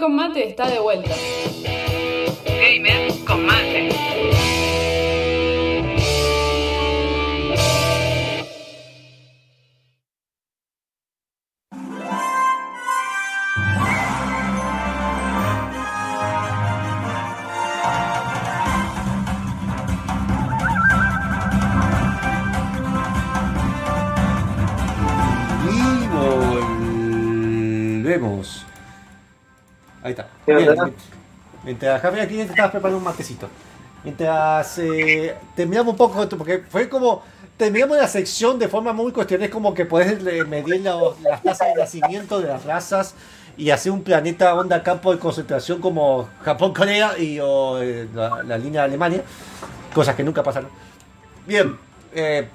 Con mate está de vuelta. Mientras Javier aquí te estabas preparando un matecito. Mientras eh, terminamos un poco, esto, porque fue como. Terminamos la sección de forma muy cuestiones, como que puedes eh, medir la- las tasas de nacimiento de las razas y hacer un planeta onda campo de concentración como Japón-Corea y o, eh, la, la línea de Alemania. Cosas que nunca pasaron. Bien, eh,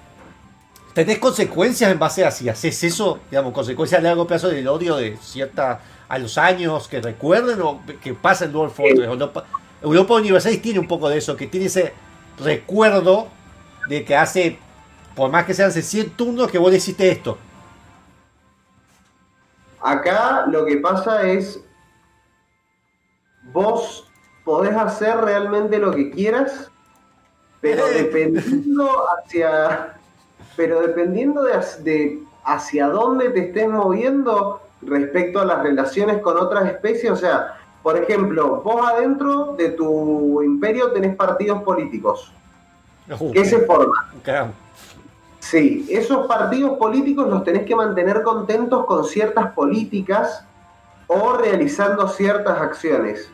¿tenés consecuencias en base a si haces eso? Digamos, consecuencias a largo plazo del odio de cierta a los años que recuerden o que pasa en Dwarf Fortress. Europa, Europa Universalis tiene un poco de eso, que tiene ese recuerdo de que hace, por más que sean hace 100 turnos, que vos le hiciste esto. Acá lo que pasa es, vos podés hacer realmente lo que quieras, pero <laughs> dependiendo hacia, pero dependiendo de, de hacia dónde te estés moviendo respecto a las relaciones con otras especies, o sea, por ejemplo, vos adentro de tu imperio tenés partidos políticos que se forman. Sí, esos partidos políticos los tenés que mantener contentos con ciertas políticas o realizando ciertas acciones.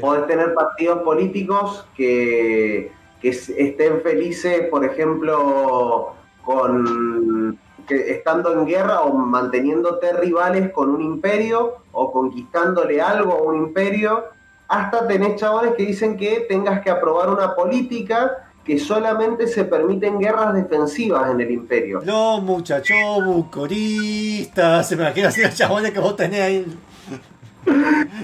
Podés tener partidos políticos que, que estén felices, por ejemplo, con que estando en guerra o manteniéndote rivales con un imperio o conquistándole algo a un imperio, hasta tenés chabones que dicen que tengas que aprobar una política que solamente se permiten guerras defensivas en el imperio. No, muchachos, bucoristas, se me imagina así los chabones que vos tenés ahí.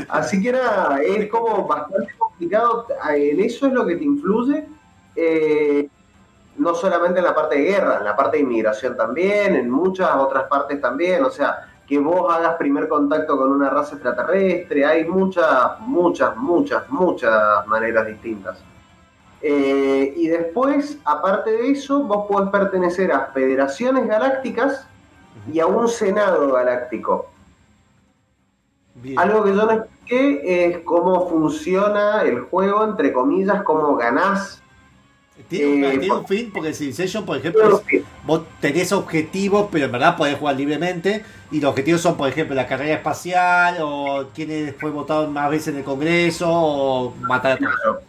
Así que era, es como bastante complicado. En eso es lo que te influye. eh, no solamente en la parte de guerra, en la parte de inmigración también, en muchas otras partes también. O sea, que vos hagas primer contacto con una raza extraterrestre. Hay muchas, muchas, muchas, muchas maneras distintas. Eh, y después, aparte de eso, vos podés pertenecer a federaciones galácticas y a un senado galáctico. Algo que yo no expliqué es cómo funciona el juego, entre comillas, cómo ganás. Tiene, un- Eh, tiene un fin, porque Civilization, por ejemplo, es- vos tenés objetivos, pero en verdad podés jugar libremente. Y los objetivos son, por ejemplo, la carrera espacial, o quién fue votado más veces en el Congreso, o matar a todos.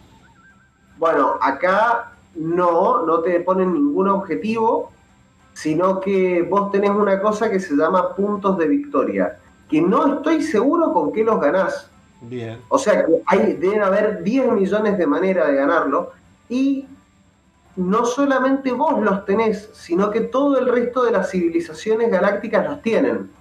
Bueno, acá no, no te ponen ningún objetivo, sino que vos tenés una cosa que se llama puntos de victoria, que no estoy seguro con qué los ganás. Bien. O sea que hay, deben haber 10 millones de maneras de ganarlo y no solamente vos los tenés, sino que todo el resto de las civilizaciones galácticas los tienen.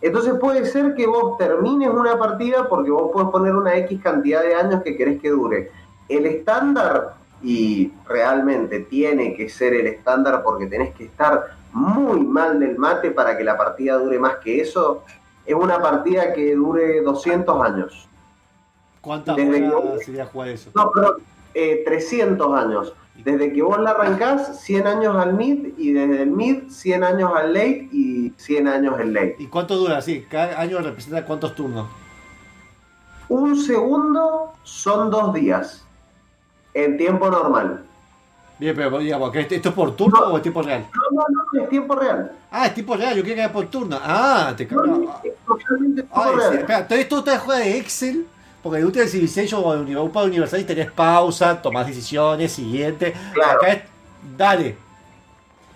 Entonces puede ser que vos termines una partida porque vos podés poner una X cantidad de años que querés que dure. El estándar, y realmente tiene que ser el estándar porque tenés que estar muy mal del mate para que la partida dure más que eso, es una partida que dure 200 años. ¿Cuántas horas sería jugar eso? No, perdón, eh, 300 años. Desde que vos la arrancás, 100 años al mid, y desde el mid, 100 años al late y 100 años el late. ¿Y cuánto dura? Sí, cada año representa cuántos turnos. Un segundo son dos días, en tiempo normal. Bien, pero digamos, ¿esto es por turno o es tiempo real? No, no, no, es tiempo real. Ah, es tiempo real, yo quería que era por turno. Ah, te cago. Es totalmente tiempo sí, real. espera, todo esto te juega de Excel. Porque en Ultimate Civilization o en Europa Universalis tenés pausa, tomás decisiones, siguiente. Claro. Acá es, dale.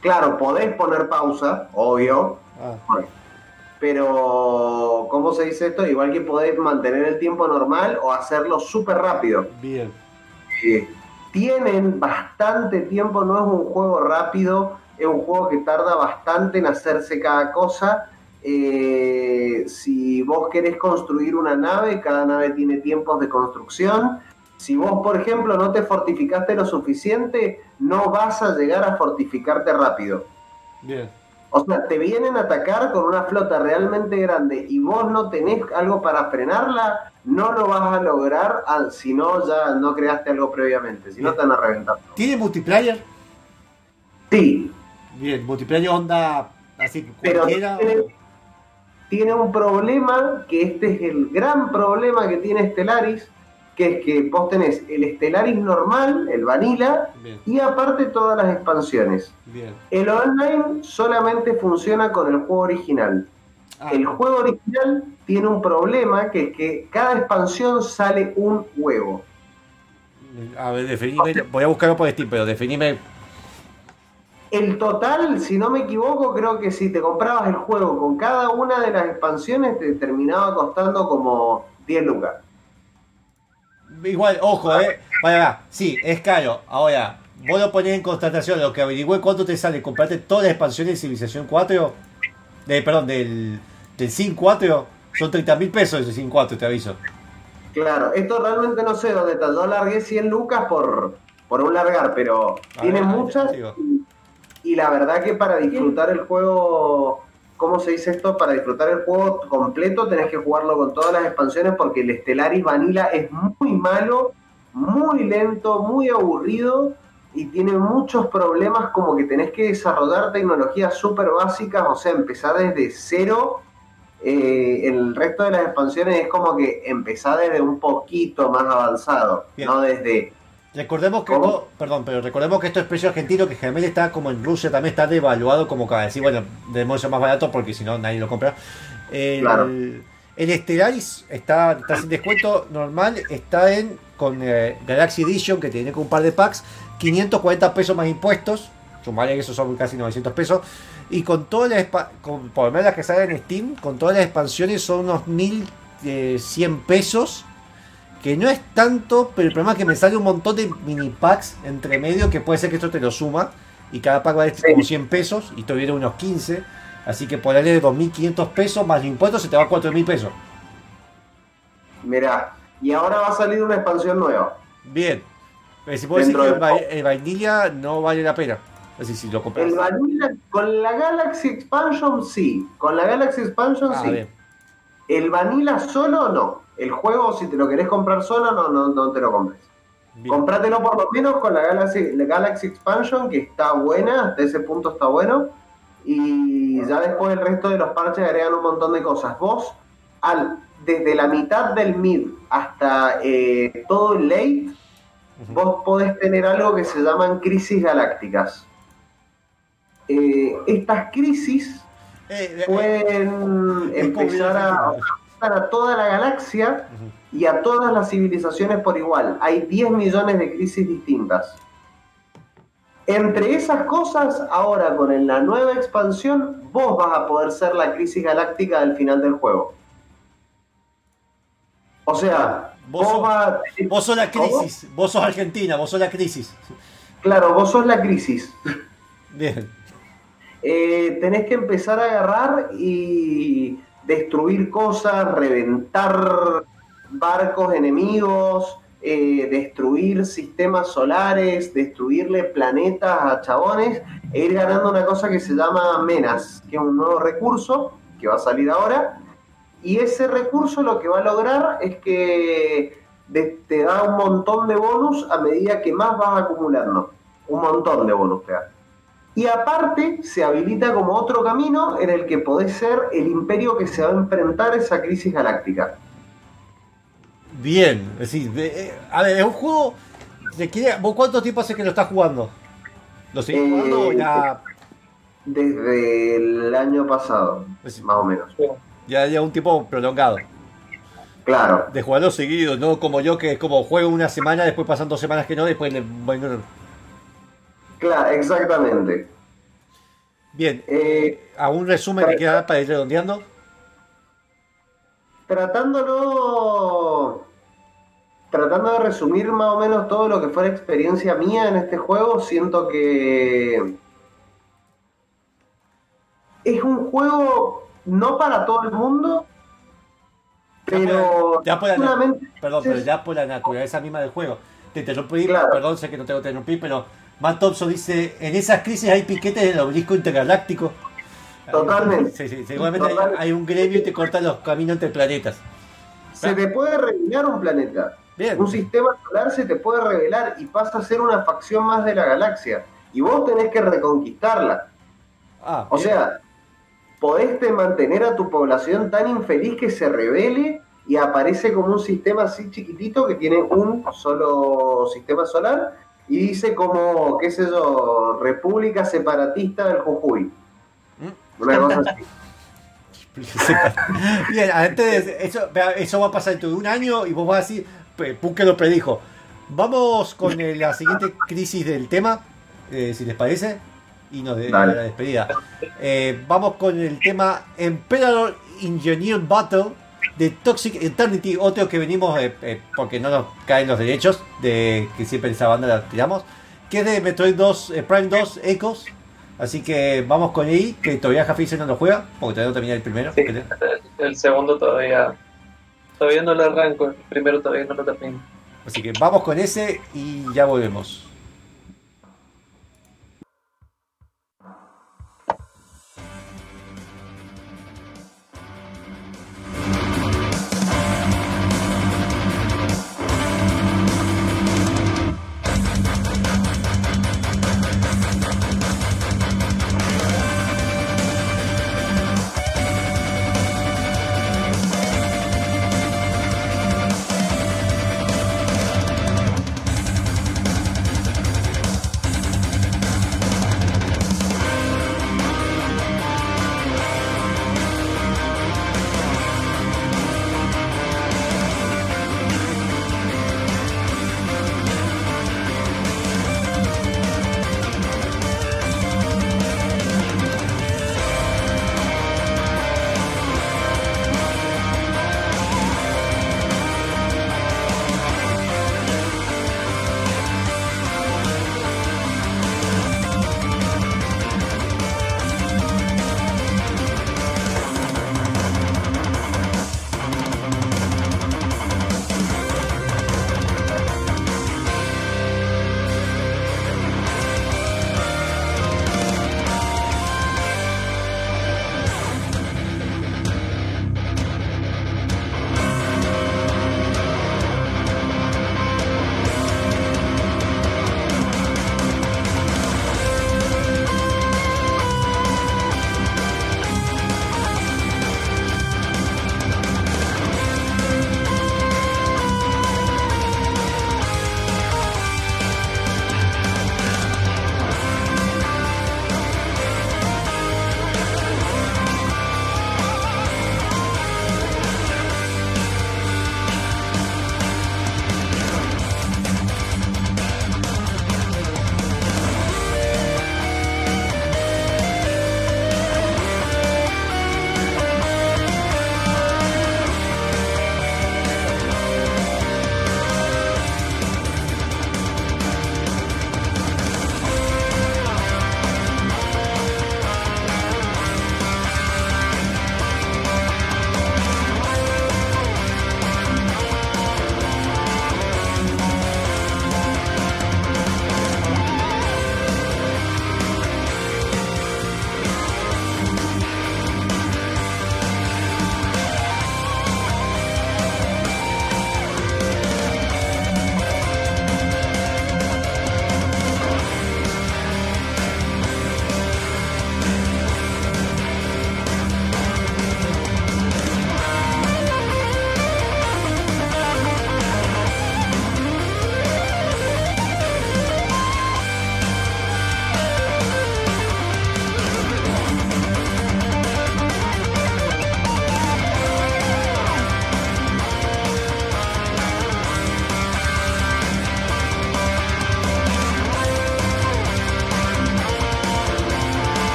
Claro, podés poner pausa, obvio. Ah. Pero, ¿cómo se dice esto? Igual que podés mantener el tiempo normal o hacerlo súper rápido. Bien. Eh, tienen bastante tiempo, no es un juego rápido, es un juego que tarda bastante en hacerse cada cosa. Eh, si vos querés construir una nave, cada nave tiene tiempos de construcción. Si vos, por ejemplo, no te fortificaste lo suficiente, no vas a llegar a fortificarte rápido. Bien. O sea, te vienen a atacar con una flota realmente grande y vos no tenés algo para frenarla, no lo vas a lograr si no ya no creaste algo previamente, si no te van a reventar. ¿Tiene multiplayer? Sí, Bien, multiplayer onda así pero cualquiera. tiene, tiene un problema, que este es el gran problema que tiene Stellaris, que es que vos tenés el Stellaris normal, el vanilla, Bien, y aparte todas las expansiones. bien. El online solamente funciona con el juego original. Ah. El juego original tiene un problema que es que cada expansión sale un huevo. A ver, definime. Voy a buscarlo por Steam, pero definime. El total, si no me equivoco, creo que si te comprabas el juego con cada una de las expansiones te terminaba costando como 10 lucas. Igual, ojo, eh. Vaya, va. Sí, es caro. Ahora, vos lo ponés en constatación. Lo que averigüé cuánto te sale comprarte todas las expansiones de Civilización 4. De, perdón, del, del Sin 4. Son 30 mil pesos de Sin 4, te aviso. Claro, esto realmente no sé dónde está. Yo largué 100 lucas por, por un largar, pero A tiene muchas. digo. Y, la verdad que para disfrutar el juego, ¿cómo se dice esto? Para disfrutar el juego completo tenés que jugarlo con todas las expansiones porque el Stellaris Vanilla es muy malo, muy lento, muy aburrido y tiene muchos problemas como que tenés que desarrollar tecnologías súper básicas, o sea, empezar desde cero. Eh, el resto de las expansiones es como que empezar desde un poquito más avanzado, Bien. no desde... Recordemos que, esto- perdón, pero recordemos que esto es precio argentino, que generalmente está como en Rusia, también está devaluado como cada decir, bueno, debemos ser más barato porque si no nadie lo compra. El, Claro. el Stellaris está, está sin descuento normal, está en con eh, Galaxy Edition, que tiene con un par de packs, 540 pesos más impuestos, sumarle que esos son casi 900 pesos, y con todas las, con, por lo menos las que salen en Steam, con todas las expansiones son unos 1100 pesos que no es tanto, pero el problema es que me sale un montón de mini packs entre medio que puede ser que esto te lo suma y cada pack vale como 100 pesos y te viene unos 15, así que por ahí de 2.500 pesos más impuestos se te va a 4.000 pesos. Mirá, y ahora va a salir una expansión nueva. Bien, pero si puedo decir que el, va- el vainilla no vale la pena, así si lo compras. El Vanilla, con la Galaxy Expansion sí, con la Galaxy Expansion Ah, sí. bien. El Vanilla solo no. El juego, si te lo querés comprar solo, no, no, no te lo compres. Bien. Comprátelo por lo menos con la Galaxy, la Galaxy Expansion, que está buena, hasta ese punto está bueno. Y ya después el resto de los parches agregan un montón de cosas. Vos, al, desde la mitad del mid hasta eh, todo el late, vos podés tener algo que se llaman crisis galácticas. Eh, estas crisis Eh, pueden empezar a a toda la galaxia y a todas las civilizaciones por igual. Hay 10 millones de crisis distintas. Entre esas cosas, ahora con la nueva expansión, vos vas a poder ser la crisis galáctica del final del juego. O sea, Vos vos, sos- vas- vos sos la ¿Cómo? crisis, vos sos Argentina, vos sos la crisis. Claro, vos sos la crisis. Bien. Eh, tenés que empezar a agarrar y destruir cosas, reventar barcos enemigos, eh, destruir sistemas solares, destruirle planetas a chabones e ir ganando una cosa que se llama Menas, que es un nuevo recurso que va a salir ahora. Y ese recurso lo que va a lograr es que te da un montón de bonus a medida que más vas acumulando. Un montón de bonus te da. Y aparte se habilita como otro camino en el que podés ser el imperio que se va a enfrentar a esa crisis galáctica. Bien, es decir, de- eh, a ver, es un juego. de ¿Vos cuánto tiempo hace que lo estás jugando? ¿Lo seguís Eh, jugando ya, Desde el año pasado, más o menos. ya lleva un tiempo prolongado? Claro, De jugarlo seguido, no como yo que es como juego una semana, después pasan dos semanas que no, después le bueno, claro, exactamente. Bien, Eh, a un resumen que queda para ir redondeando. tratándolo, tratando de resumir más o menos todo lo que fue la experiencia mía en este juego, siento que es un juego no para todo el mundo, pero Ya por la, solamente- perdón, pero ya por la naturaleza misma del juego. Te interrumpí, Claro. perdón, sé que no tengo que interrumpir, pero Matt Thompson dice, en esas crisis hay piquetes del obelisco intergaláctico. Totalmente. Sí, sí, seguramente hay, un gremio y te corta los caminos entre planetas. se te puede revelar un planeta. Bien. Un sistema solar se te puede revelar y pasa a ser una facción más de la galaxia. Y vos tenés que reconquistarla. Ah, O bien. sea, podés te mantener a tu población tan infeliz que se revele y aparece como un sistema así chiquitito que tiene un solo sistema solar y dice como, qué sé yo, República Separatista del Jujuy. ¿Mm? Una cosa así. <laughs> <laughs> Bien, antes de eso, va a pasar dentro de un año y vos vas a decir, Puke lo predijo. Vamos con el- la siguiente crisis del tema, eh, si les parece, y nos de Dale. la despedida. Eh, vamos con el tema Emperor Engineer Battle de Toxic Eternity, otro que venimos eh, eh, porque no nos caen los derechos, de que siempre esa banda la tiramos, que es de Metroid 2, eh, Prime 2 Echoes. Así que vamos con ahí, que todavía Jafice no lo juega, porque todavía no termina el primero. Sí, creo. el segundo todavía. Todavía no lo arranco, el primero todavía no lo termino. Así que vamos con ese y ya volvemos.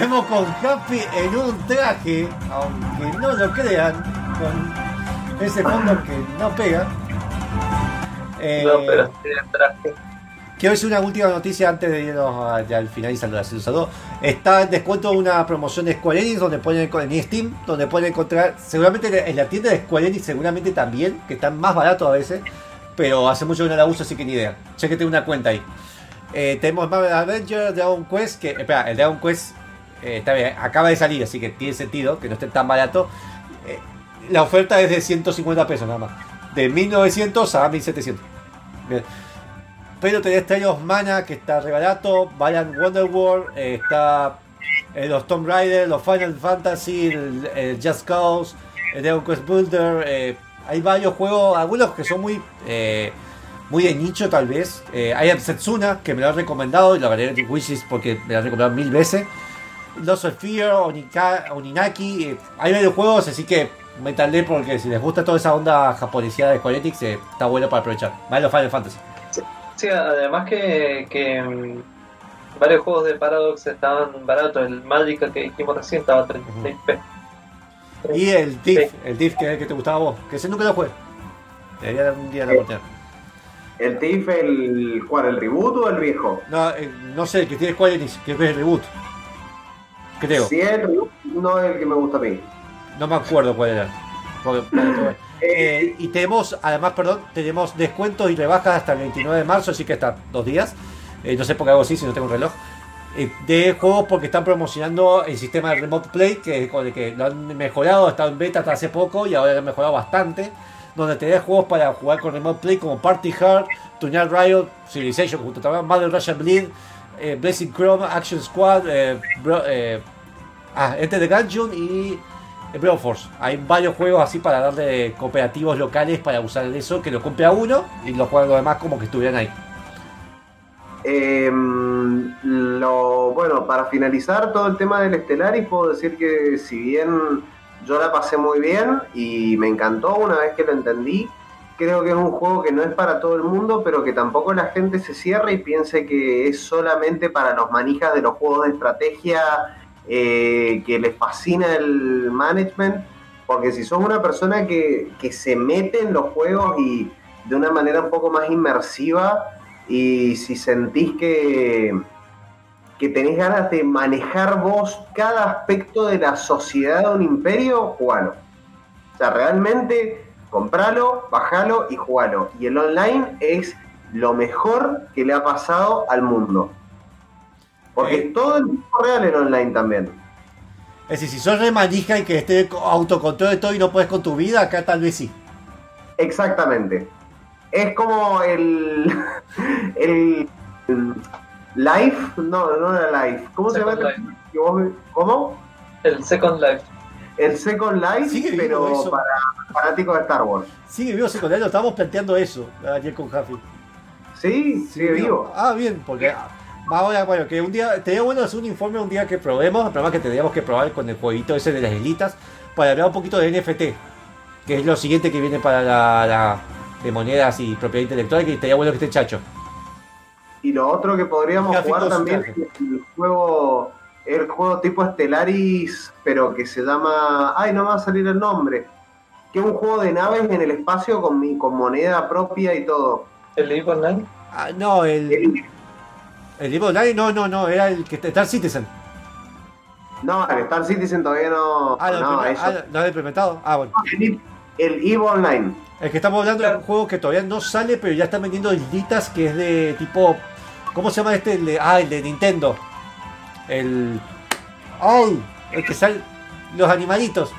Volvemos con Happy en un traje, aunque no lo crean, con ese fondo que no pega. Eh, No, pero sí el traje. Quiero decir una última noticia antes de irnos a- ya al finalizar la Series 2. Está en descuento una promoción de Square Enix donde pueden en Steam, donde pueden encontrar, seguramente en la tienda de Square Enix seguramente también, que están más baratos a veces, pero hace mucho que no la uso, así que ni idea. Chequete una cuenta ahí. Eh, tenemos Marvel Avengers, Dragon Quest, que, espera, el Dragon Quest eh, acaba de salir, así que tiene sentido que no esté tan barato. Eh, la oferta es de 150 pesos nada más. De 1900 a 1700. Bien. Pero tenés Trials Mana, que está re barato. Valiant Wonderworld, eh, está eh, los Tomb Raider, los Final Fantasy, el, Just Cause, el Dragon Quest Builder. eh, hay varios juegos, algunos que son muy muy de nicho tal vez. Am Setsuna, que me lo han recomendado y lo agregué en Wishes porque me lo han recomendado mil veces. Lost of Fear, Onika, Oninaki. eh, hay varios juegos, así que métanle porque si les gusta toda esa onda japonesada de Square Enix, eh, está bueno para aprovechar. Más los Final Fantasy. Sí, además que, que mm, varios juegos de Paradox estaban baratos. El Magica que dijimos recién estaba a 36 p Y el Diff, el Diff que es el que te gustaba a vos, que ese nunca lo jugué. Debería dar un día la oportunidad. ¿El TIF, el, cuál, el reboot o el viejo? No, eh, no sé, el que tiene Square Enix, que es el reboot. Creo. Si es el no es el que me gusta a mí. No me acuerdo cuál era. Porque- <laughs> eh, y tenemos, además, perdón, tenemos descuentos y rebajas hasta el 29 de marzo, así que hasta dos días. Eh, no sé por qué hago así si no tengo un reloj. Eh, de juegos porque están promocionando el sistema de Remote Play, que con el que lo han mejorado, ha estado en beta hasta hace poco y ahora lo han mejorado bastante. Donde tenés juegos para jugar con Remote Play como Party Hard, Tunnel Riot, Civilization, junto también Mother Russia Bleed, eh, Blazing Chrome, Action Squad, eh, Bro- eh, ah, Enter the Gungeon y eh, Brawl Force. Hay varios juegos así para darle cooperativos locales para usar eso, que lo compre a uno y los juegos los demás como que estuvieran ahí. Eh, lo, bueno, para finalizar todo el tema del Stellaris, puedo decir que si bien yo la pasé muy bien y me encantó una vez que lo entendí, creo que es un juego que no es para todo el mundo, pero que tampoco la gente se cierre y piense que es solamente para los manijas de los juegos de estrategia, eh, que les fascina el management, porque si sos una persona que, que se mete en los juegos y de una manera un poco más inmersiva, y si sentís que, que tenés ganas de manejar vos cada aspecto de la sociedad de un imperio, jugalo. O sea, realmente compralo, bajalo y jugalo. Y el online es lo mejor que le ha pasado al mundo. Porque es todo el tiempo real el online también. Es decir, si sos re manija y que esté autocontrol de todo y no puedes con tu vida, acá tal vez sí. Exactamente. Es como el. <laughs> el. el Life. No, no era Life. ¿Cómo se llama? ¿Cómo? El Second Life. El Second Life, Sigue pero eso. para fanáticos de Star Wars. Sigue vivo secundario, estamos planteando eso ayer con Jafi. Sí, sigue vivo. Ah, bien, porque ah, ahora, bueno, que un día, sería bueno hacer un informe un día que probemos, el problema es que tendríamos que probar con el jueguito ese de las islitas, para hablar un poquito de NFT, que es lo siguiente que viene para la, la- de monedas y propiedad intelectual, que estaría bueno que esté chacho. Y lo otro que podríamos jugar también es el juego. El juego tipo Stellaris, pero que se llama. Ay, no me va a salir el nombre. Que es un juego de naves en el espacio con, mi, con moneda propia y todo. ¿El Eve Online? Ah, no, el. El libro online, no, no, no, era el que Star Citizen. No, el Star Citizen todavía no. Ah, no, no, el eso. ah, no, el implementado. Ah, bueno. El, el EVE Online. El que estamos hablando es un juego que todavía no sale, pero ya están vendiendo islitas que es de tipo. ¿Cómo se llama este? El de, ah, el de Nintendo. El. ¡Ay! El que sale. Los animalitos.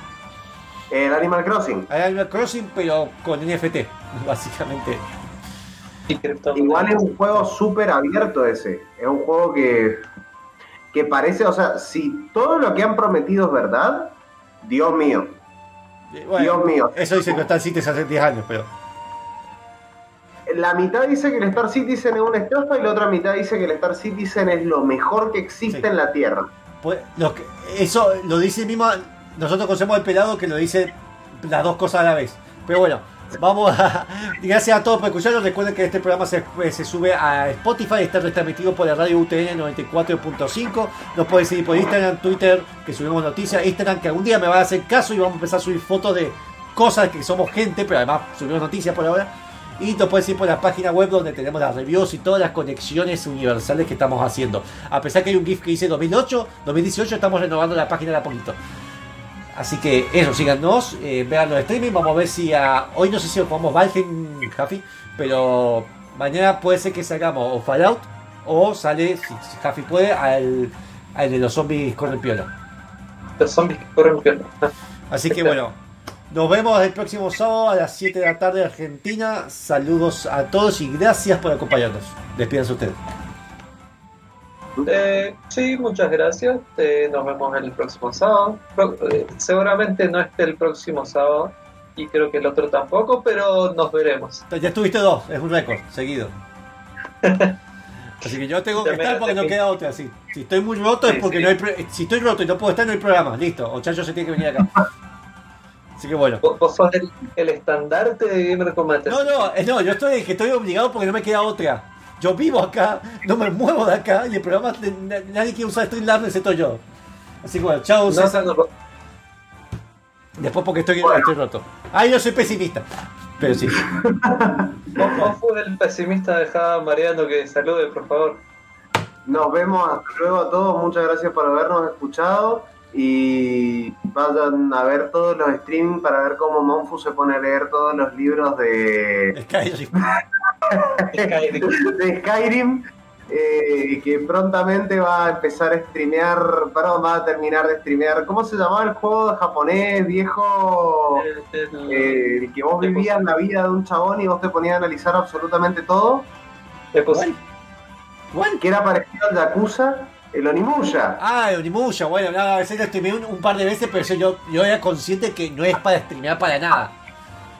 El Animal Crossing. El Animal Crossing, pero con NFT, <laughs> básicamente. Igual es un juego súper abierto ese. Es un juego que, que parece, o sea, si todo lo que han prometido es verdad, Dios mío. Bueno, Dios mío. Eso dice que Star Citizen hace 10 años, pero. La mitad dice que el Star Citizen es una estafa y la otra mitad dice que el Star Citizen es lo mejor que existe en la Tierra. Pues, lo que- eso lo dice mismo. Nosotros conocemos al pelado que lo dice las dos cosas a la vez. Pero bueno, vamos a. <laughs> Gracias a todos por escucharnos. Recuerden que este programa se, se sube a Spotify. Está retransmitido por la radio UTN 94.5. Nos pueden seguir por Instagram, Twitter, que subimos noticias. Instagram, que algún día me va a hacer caso y vamos a empezar a subir fotos de cosas que somos gente, pero además subimos noticias por ahora. Y nos pueden seguir por la página web donde tenemos las reviews y todas las conexiones universales que estamos haciendo. A pesar que hay un GIF que dice 2008, 2018, estamos renovando la página de a poquito. Así que eso, síganos, eh, vean los streaming. Vamos a ver si a, hoy no sé si jugamos Valheim, Jafi, pero mañana puede ser que sacamos o Fallout O sale, si, Jaffi puede, al, al de los zombies con el piola. Los zombies que corren piola. Así que bueno, nos vemos el próximo sábado a las 7 de la tarde Argentina. Saludos a todos y gracias por acompañarnos. Despídense ustedes. Eh, sí, muchas gracias. Eh, nos vemos el próximo sábado. Pro- eh, seguramente no esté el próximo sábado y creo que el otro tampoco, pero nos veremos. Ya estuviste dos, es un récord, seguido. <laughs> Así que yo tengo que estar porque no queda otra. Si, si estoy muy roto es porque sí. no hay. Si estoy roto y no puedo estar, no hay programa. Listo. O Chacho se tiene que venir acá. <laughs> Así que bueno. Vos, vos sos el, el estandarte de Gamer Combate. No, no, eh, no, yo estoy que estoy obligado porque no me queda otra. Yo vivo acá, no me muevo de acá y el programa nadie quiere usar Streamlabs excepto yo. Así que bueno, chao No, César. no, no. Después porque estoy, estoy roto. Ay, yo soy pesimista. Pero sí. <laughs> Vos, vos fue el pesimista dejaba a Mariano que salude, por favor. Nos vemos, hasta luego a todos, muchas gracias por habernos escuchado y vayan a ver todos los streaming para ver cómo Monfu se pone a leer todos los libros de, Skyrim. <laughs> de Skyrim, eh, que prontamente va a empezar a streamear, perdón, va a terminar de streamear, ¿cómo se llamaba el juego japonés viejo? Eh, el que vos vivías la vida de un chabón y vos te ponías a analizar absolutamente todo. Que era parecido al Yakuza, el Onimusha. Ah, el Onimusha, bueno, nada, a veces lo streameé un, un par de veces, pero yo, yo era consciente que no es para streamear para nada.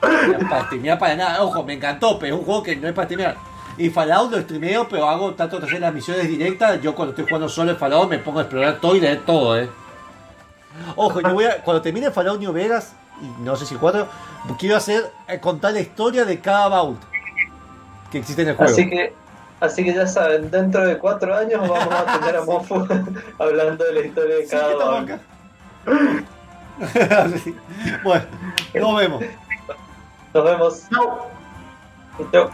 No es para streamear para nada. Ojo, me encantó, pero es un juego que no es para streamear. Y Fallout lo streameo, pero hago tanto de hacer las misiones directas. Yo cuando estoy jugando solo en Fallout me pongo a explorar todo y leer todo, eh. Ojo, yo voy a, cuando termine Fallout New Vegas, y no sé si 4, quiero hacer, eh, contar la historia de cada vault que existe en el juego. Así que, así que ya saben, dentro de cuatro años vamos a tener a <laughs> Mofu <laughs> hablando de la historia de cada uno. <laughs> Sí. bueno, nos vemos. Nos vemos. Chau.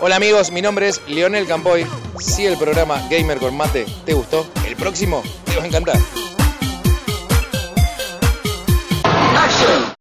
Hola amigos, mi nombre es Leonel Campoy. Si el programa Gamer con Mate te gustó, el próximo te va a encantar.